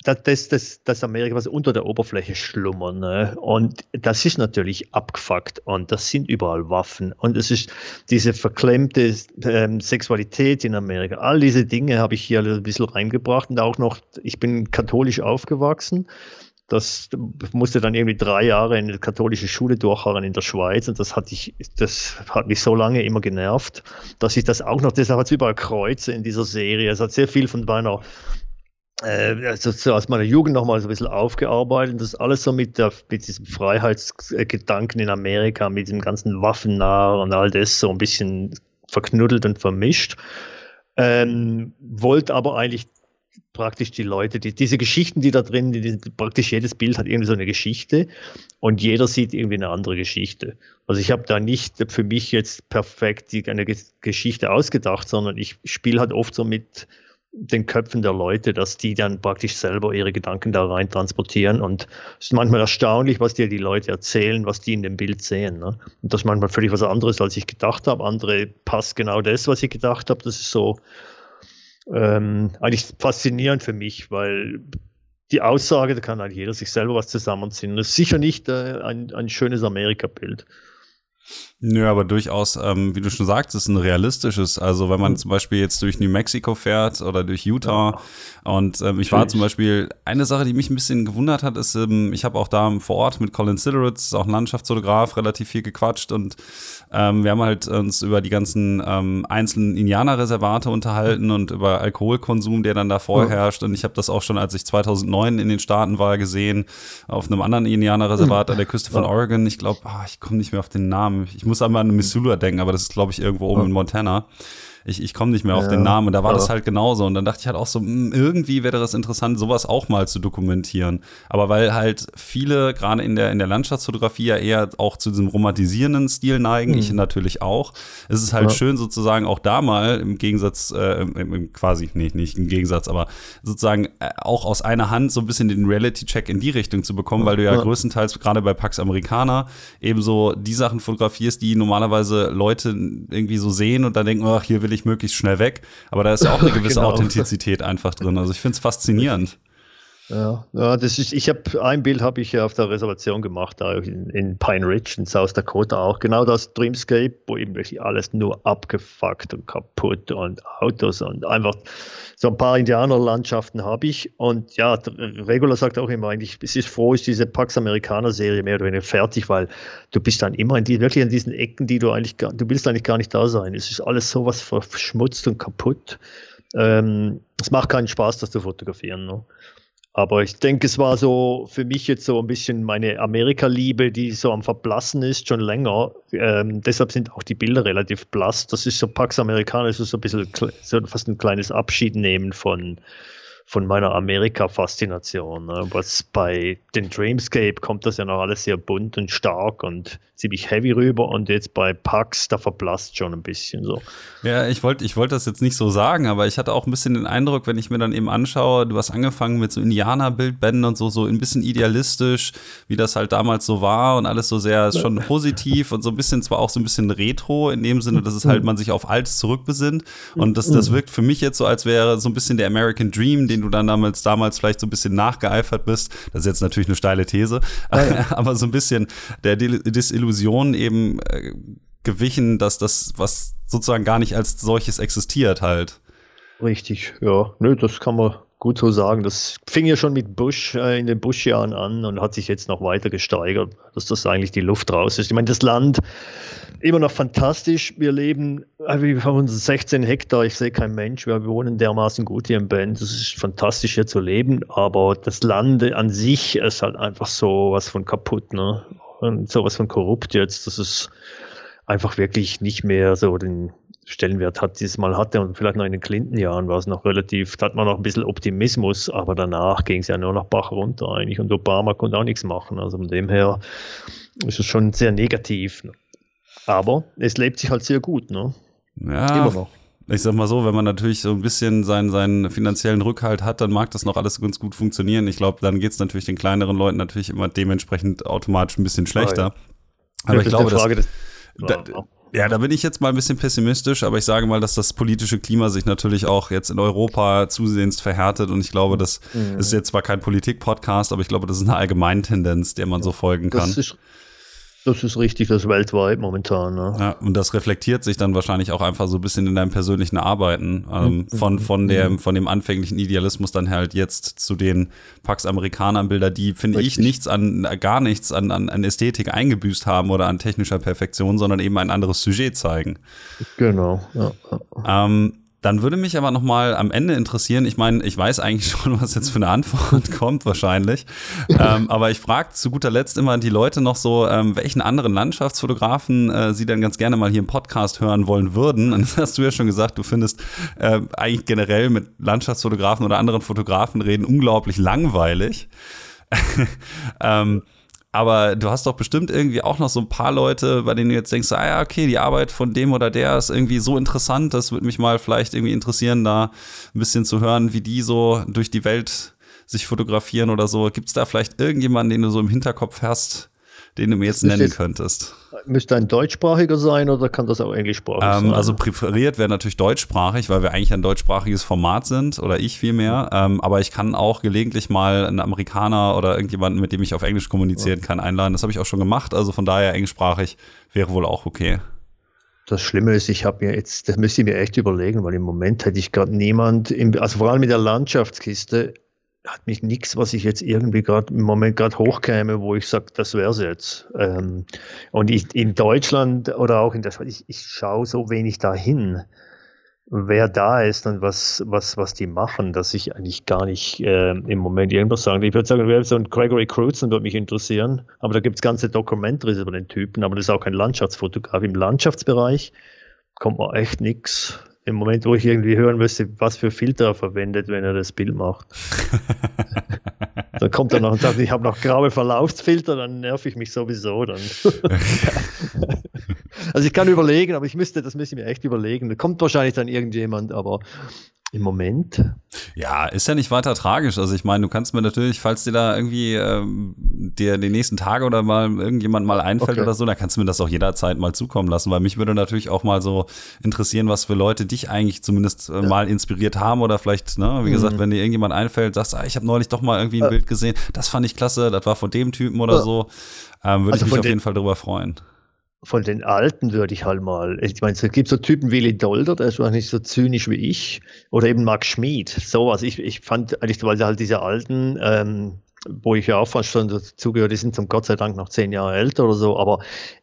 das, das, das Amerika, was unter der Oberfläche schlummern. Ne? Und das ist natürlich abgefuckt und das sind überall Waffen. Und es ist diese verklemmte ähm, Sexualität in Amerika. All diese Dinge habe ich hier ein bisschen reingebracht und auch noch, ich bin katholisch aufgewachsen. Das musste dann irgendwie drei Jahre in eine katholische Schule durchhauen in der Schweiz und das hat, ich, das hat mich so lange immer genervt, dass ich das auch noch, deshalb hat es überall Kreuze in dieser Serie. Es hat sehr viel von meiner also so aus meiner Jugend nochmal so ein bisschen aufgearbeitet. Das alles so mit, der, mit diesem Freiheitsgedanken in Amerika, mit dem ganzen Waffennah und all das so ein bisschen verknuddelt und vermischt. Ähm, wollte aber eigentlich praktisch die Leute, die, diese Geschichten, die da drin, die, praktisch jedes Bild hat irgendwie so eine Geschichte und jeder sieht irgendwie eine andere Geschichte. Also ich habe da nicht für mich jetzt perfekt die, eine Geschichte ausgedacht, sondern ich spiele halt oft so mit den Köpfen der Leute, dass die dann praktisch selber ihre Gedanken da rein transportieren. Und es ist manchmal erstaunlich, was dir die Leute erzählen, was die in dem Bild sehen. Ne? Und das ist manchmal völlig was anderes, als ich gedacht habe. Andere passt genau das, was ich gedacht habe. Das ist so ähm, eigentlich faszinierend für mich, weil die Aussage, da kann halt jeder sich selber was zusammenziehen. Das ist sicher nicht äh, ein, ein schönes Amerika-Bild. Nö, aber durchaus, ähm, wie du schon sagst, ist ein realistisches. Also wenn man zum Beispiel jetzt durch New Mexico fährt oder durch Utah und ähm, ich war zum Beispiel, eine Sache, die mich ein bisschen gewundert hat, ist, ähm, ich habe auch da vor Ort mit Colin Sideritz, auch ein Landschaftsfotograf, relativ viel gequatscht und ähm, wir haben halt uns über die ganzen ähm, einzelnen Indianerreservate unterhalten und über Alkoholkonsum, der dann da vorherrscht. Und ich habe das auch schon, als ich 2009 in den Staaten war, gesehen, auf einem anderen Indianerreservat an der Küste von Oregon. Ich glaube, ah, ich komme nicht mehr auf den Namen. Ich muss einmal an Missoula denken, aber das ist, glaube ich, irgendwo oben in Montana ich, ich komme nicht mehr auf ja, den Namen. Und da war ja. das halt genauso. Und dann dachte ich halt auch so, mh, hm, irgendwie wäre das interessant, sowas auch mal zu dokumentieren. Aber weil halt viele, gerade in der, in der Landschaftsfotografie, ja eher auch zu diesem romantisierenden Stil neigen, mhm. ich natürlich auch, ist es halt ja. schön, sozusagen auch da mal im Gegensatz, äh, im, im, quasi, nee, nicht im Gegensatz, aber sozusagen äh, auch aus einer Hand so ein bisschen den Reality-Check in die Richtung zu bekommen, weil du ja, größtenteils gerade bei Pax Americana eben so die Sachen fotografierst, die normalerweise Leute irgendwie so sehen und dann denken, ach, hier will will ich möglichst schnell weg. Aber da ist ja auch eine [laughs] gewisse genau. Authentizität einfach drin. Also ich finde es faszinierend. Ja, ja, das ist, ich habe ein Bild habe ich ja auf der Reservation gemacht, da in, in, Pine Ridge in South Dakota auch. Genau das Dreamscape, wo eben wirklich alles nur abgefuckt und kaputt und Autos und einfach so ein paar Indianerlandschaften habe ich. Und ja, Regular sagt auch immer eigentlich, es ist froh, ist diese Pax Amerikaner Serie mehr oder weniger fertig, weil du bist dann immer in die, wirklich in diesen Ecken, die du eigentlich, du willst eigentlich gar nicht da sein. Es ist alles sowas verschmutzt und kaputt. Ähm, es macht keinen Spaß, das zu fotografieren. Ne? Aber ich denke, es war so für mich jetzt so ein bisschen meine Amerika-Liebe, die so am Verblassen ist, schon länger. Ähm, deshalb sind auch die Bilder relativ blass. Das ist so Pax Americana, ist so ein bisschen so fast ein kleines Abschiednehmen von, von meiner Amerika-Faszination. Ne? Was bei den Dreamscape kommt das ja noch alles sehr bunt und stark und ziemlich heavy rüber und jetzt bei Pax, da verblasst schon ein bisschen so. Ja, ich wollte ich wollt das jetzt nicht so sagen, aber ich hatte auch ein bisschen den Eindruck, wenn ich mir dann eben anschaue, du hast angefangen mit so Indianerbildbänden und so, so ein bisschen idealistisch, wie das halt damals so war und alles so sehr schon positiv und so ein bisschen, zwar auch so ein bisschen retro, in dem Sinne, dass es halt man sich auf Altes zurückbesinnt und das, das wirkt für mich jetzt so, als wäre so ein bisschen der American Dream, den du dann damals, damals vielleicht so ein bisschen nachgeeifert bist. Das ist jetzt natürlich eine steile These, ja. [laughs] aber so ein bisschen der Disillusion Illusion eben äh, gewichen, dass das, was sozusagen gar nicht als solches existiert, halt. Richtig, ja. Nö, das kann man gut so sagen. Das fing ja schon mit Bush äh, in den Bush-Jahren an und hat sich jetzt noch weiter gesteigert, dass das eigentlich die Luft raus ist. Ich meine, das Land immer noch fantastisch. Wir leben, äh, wir haben uns 16 Hektar, ich sehe keinen Mensch, wir wohnen dermaßen gut hier im Bend. Das ist fantastisch hier zu leben, aber das Land an sich ist halt einfach so was von kaputt. Ne? und sowas von korrupt jetzt, dass es einfach wirklich nicht mehr so den Stellenwert hat, dieses Mal hatte. Und vielleicht noch in den Clinton-Jahren war es noch relativ, da hat man noch ein bisschen Optimismus, aber danach ging es ja nur noch Bach runter eigentlich und Obama konnte auch nichts machen. Also von dem her ist es schon sehr negativ. Aber es lebt sich halt sehr gut, ne? Ja, Immer noch ich sag mal so, wenn man natürlich so ein bisschen seinen, seinen finanziellen Rückhalt hat, dann mag das noch alles ganz gut funktionieren. Ich glaube, dann geht es natürlich den kleineren Leuten natürlich immer dementsprechend automatisch ein bisschen schlechter. Oh, ja. Aber ich glaube, das, da, ja, da bin ich jetzt mal ein bisschen pessimistisch, aber ich sage mal, dass das politische Klima sich natürlich auch jetzt in Europa zusehends verhärtet und ich glaube, das mhm. ist jetzt zwar kein Politik-Podcast, aber ich glaube, das ist eine Allgemeintendenz, der man so folgen kann. Das ist das ist richtig, das ist weltweit momentan. Ne? Ja, und das reflektiert sich dann wahrscheinlich auch einfach so ein bisschen in deinem persönlichen Arbeiten. Ähm, mhm. von, von, der, mhm. von dem anfänglichen Idealismus dann halt jetzt zu den Pax Amerikaner-Bilder, die, finde ich, nichts an, gar nichts an, an, an Ästhetik eingebüßt haben oder an technischer Perfektion, sondern eben ein anderes Sujet zeigen. Genau, ja. Ähm, Dann würde mich aber noch mal am Ende interessieren, ich meine, ich weiß eigentlich [laughs] schon, was jetzt für eine Antwort [laughs] kommt wahrscheinlich, ähm, aber ich frage zu guter Letzt immer die Leute noch so, ähm, welchen anderen Landschaftsfotografen äh, sie dann ganz gerne mal hier im Podcast hören wollen würden. Und das hast du ja schon gesagt, du findest äh, eigentlich generell mit Landschaftsfotografen oder anderen Fotografen reden unglaublich langweilig. [laughs] ähm, aber du hast doch bestimmt irgendwie auch noch so ein paar Leute, bei denen du jetzt denkst, ah ja, okay, die Arbeit von dem oder der ist irgendwie so interessant, das würde mich mal vielleicht irgendwie interessieren, da ein bisschen zu hören, wie die so durch die Welt sich fotografieren oder so. Gibt es da vielleicht irgendjemanden, den du so im Hinterkopf hast, den du mir jetzt nennen jetzt, könntest? Müsste ein deutschsprachiger sein oder kann das auch englischsprachig ähm, sein? Also präferiert wäre natürlich deutschsprachig, weil wir eigentlich ein deutschsprachiges Format sind oder ich vielmehr. Ähm, aber ich kann auch gelegentlich mal einen Amerikaner oder irgendjemanden, mit dem ich auf Englisch kommunizieren kann, einladen. Das habe ich auch schon gemacht. Also von daher englischsprachig wäre wohl auch okay. Das Schlimme ist, ich habe mir jetzt, das müsste ich mir echt überlegen, weil im Moment hätte ich gerade niemand, im, also vor allem mit der Landschaftskiste, hat mich nichts, was ich jetzt irgendwie gerade im Moment gerade hochkäme, wo ich sage, das wäre es jetzt. Ähm, und ich, in Deutschland oder auch in der Schweiz, ich, ich schaue so wenig dahin, wer da ist und was, was, was die machen, dass ich eigentlich gar nicht äh, im Moment irgendwas sagen. Ich würde sagen, so ein Gregory Crutzen würde mich interessieren, aber da gibt es ganze Documentaries über den Typen, aber das ist auch kein Landschaftsfotograf. Im Landschaftsbereich kommt man echt nichts im Moment, wo ich irgendwie hören müsste, was für Filter er verwendet, wenn er das Bild macht. [laughs] dann kommt er noch und sagt, ich habe noch graue Verlaufsfilter, dann nerv ich mich sowieso. Dann. [laughs] also ich kann überlegen, aber ich müsste, das müsste ich mir echt überlegen. Da kommt wahrscheinlich dann irgendjemand, aber im Moment? Ja, ist ja nicht weiter tragisch. Also ich meine, du kannst mir natürlich, falls dir da irgendwie ähm, dir die nächsten Tage oder mal irgendjemand mal einfällt okay. oder so, dann kannst du mir das auch jederzeit mal zukommen lassen, weil mich würde natürlich auch mal so interessieren, was für Leute dich eigentlich zumindest äh, ja. mal inspiriert haben oder vielleicht, ne, wie mhm. gesagt, wenn dir irgendjemand einfällt, sagst, ah, ich habe neulich doch mal irgendwie ein äh. Bild gesehen, das fand ich klasse, das war von dem Typen oder äh. so, ähm, würde also ich mich auf jeden Fall darüber freuen von den Alten würde ich halt mal, ich meine, es gibt so Typen wie Willy Dolder, der ist nicht so zynisch wie ich, oder eben Max Schmid, sowas. Ich, ich fand eigentlich, weil halt diese Alten, ähm, wo ich ja auch fast schon dazugehört, die sind zum Gott sei Dank noch zehn Jahre älter oder so, aber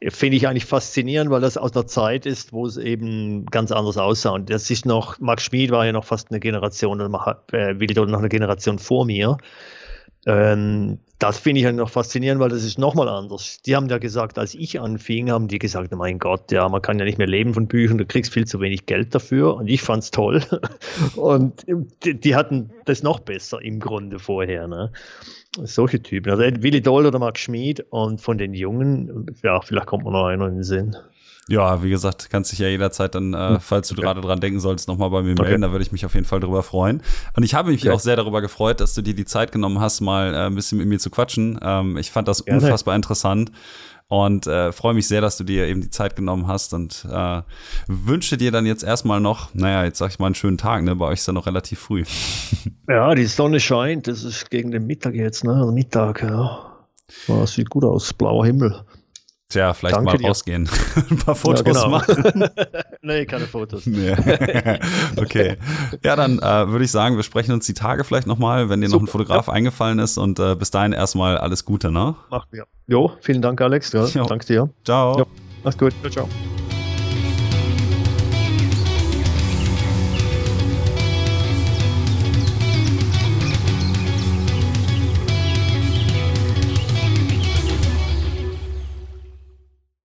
finde ich eigentlich faszinierend, weil das aus der Zeit ist, wo es eben ganz anders aussah. Und das ist noch, Max Schmid war ja noch fast eine Generation, äh, Willy Dolder noch eine Generation vor mir. Ähm, das finde ich halt noch faszinierend, weil das ist nochmal anders. Die haben ja gesagt, als ich anfing, haben die gesagt, mein Gott, ja, man kann ja nicht mehr leben von Büchern, du kriegst viel zu wenig Geld dafür. Und ich fand es toll. [laughs] Und die, die, hatten das noch besser im Grunde vorher. Ne? Solche Typen. Also Willi Doll oder Marc Schmid und von den Jungen, ja, vielleicht kommt man noch einer in den Sinn. Ja, wie gesagt, kannst dich ja jederzeit dann, äh, hm. falls du gerade dran denken sollst, nochmal bei mir melden. Okay. Da würde ich mich auf jeden Fall darüber freuen. Und ich habe mich okay. auch sehr darüber gefreut, dass du dir die Zeit genommen hast, mal äh, ein bisschen mit mir zu quatschen. Ähm, ich fand das Gerne. unfassbar interessant und äh, freue mich sehr, dass du dir eben die Zeit genommen hast und äh, wünsche dir dann jetzt erstmal noch, naja, jetzt sag ich mal einen schönen Tag, ne? Bei euch ist ja noch relativ früh. [laughs] Ja, die Sonne scheint, das ist gegen den Mittag jetzt, ne? Also Mittag, ja. Oh, sieht gut aus, blauer Himmel. Tja, vielleicht Danke mal dir. rausgehen. [laughs] Ein paar Fotos ja, genau. machen. [laughs] nee, keine Fotos. Nee. [laughs] okay. Ja, dann äh, würde ich sagen, wir sprechen uns die Tage vielleicht nochmal, wenn dir Super. noch ein Fotograf ja. eingefallen ist. Und äh, bis dahin erstmal alles Gute, ne? Macht mir. Jo, vielen Dank, Alex. Ja, Danke dir. Ciao. Jo, mach's gut. Ciao, ciao.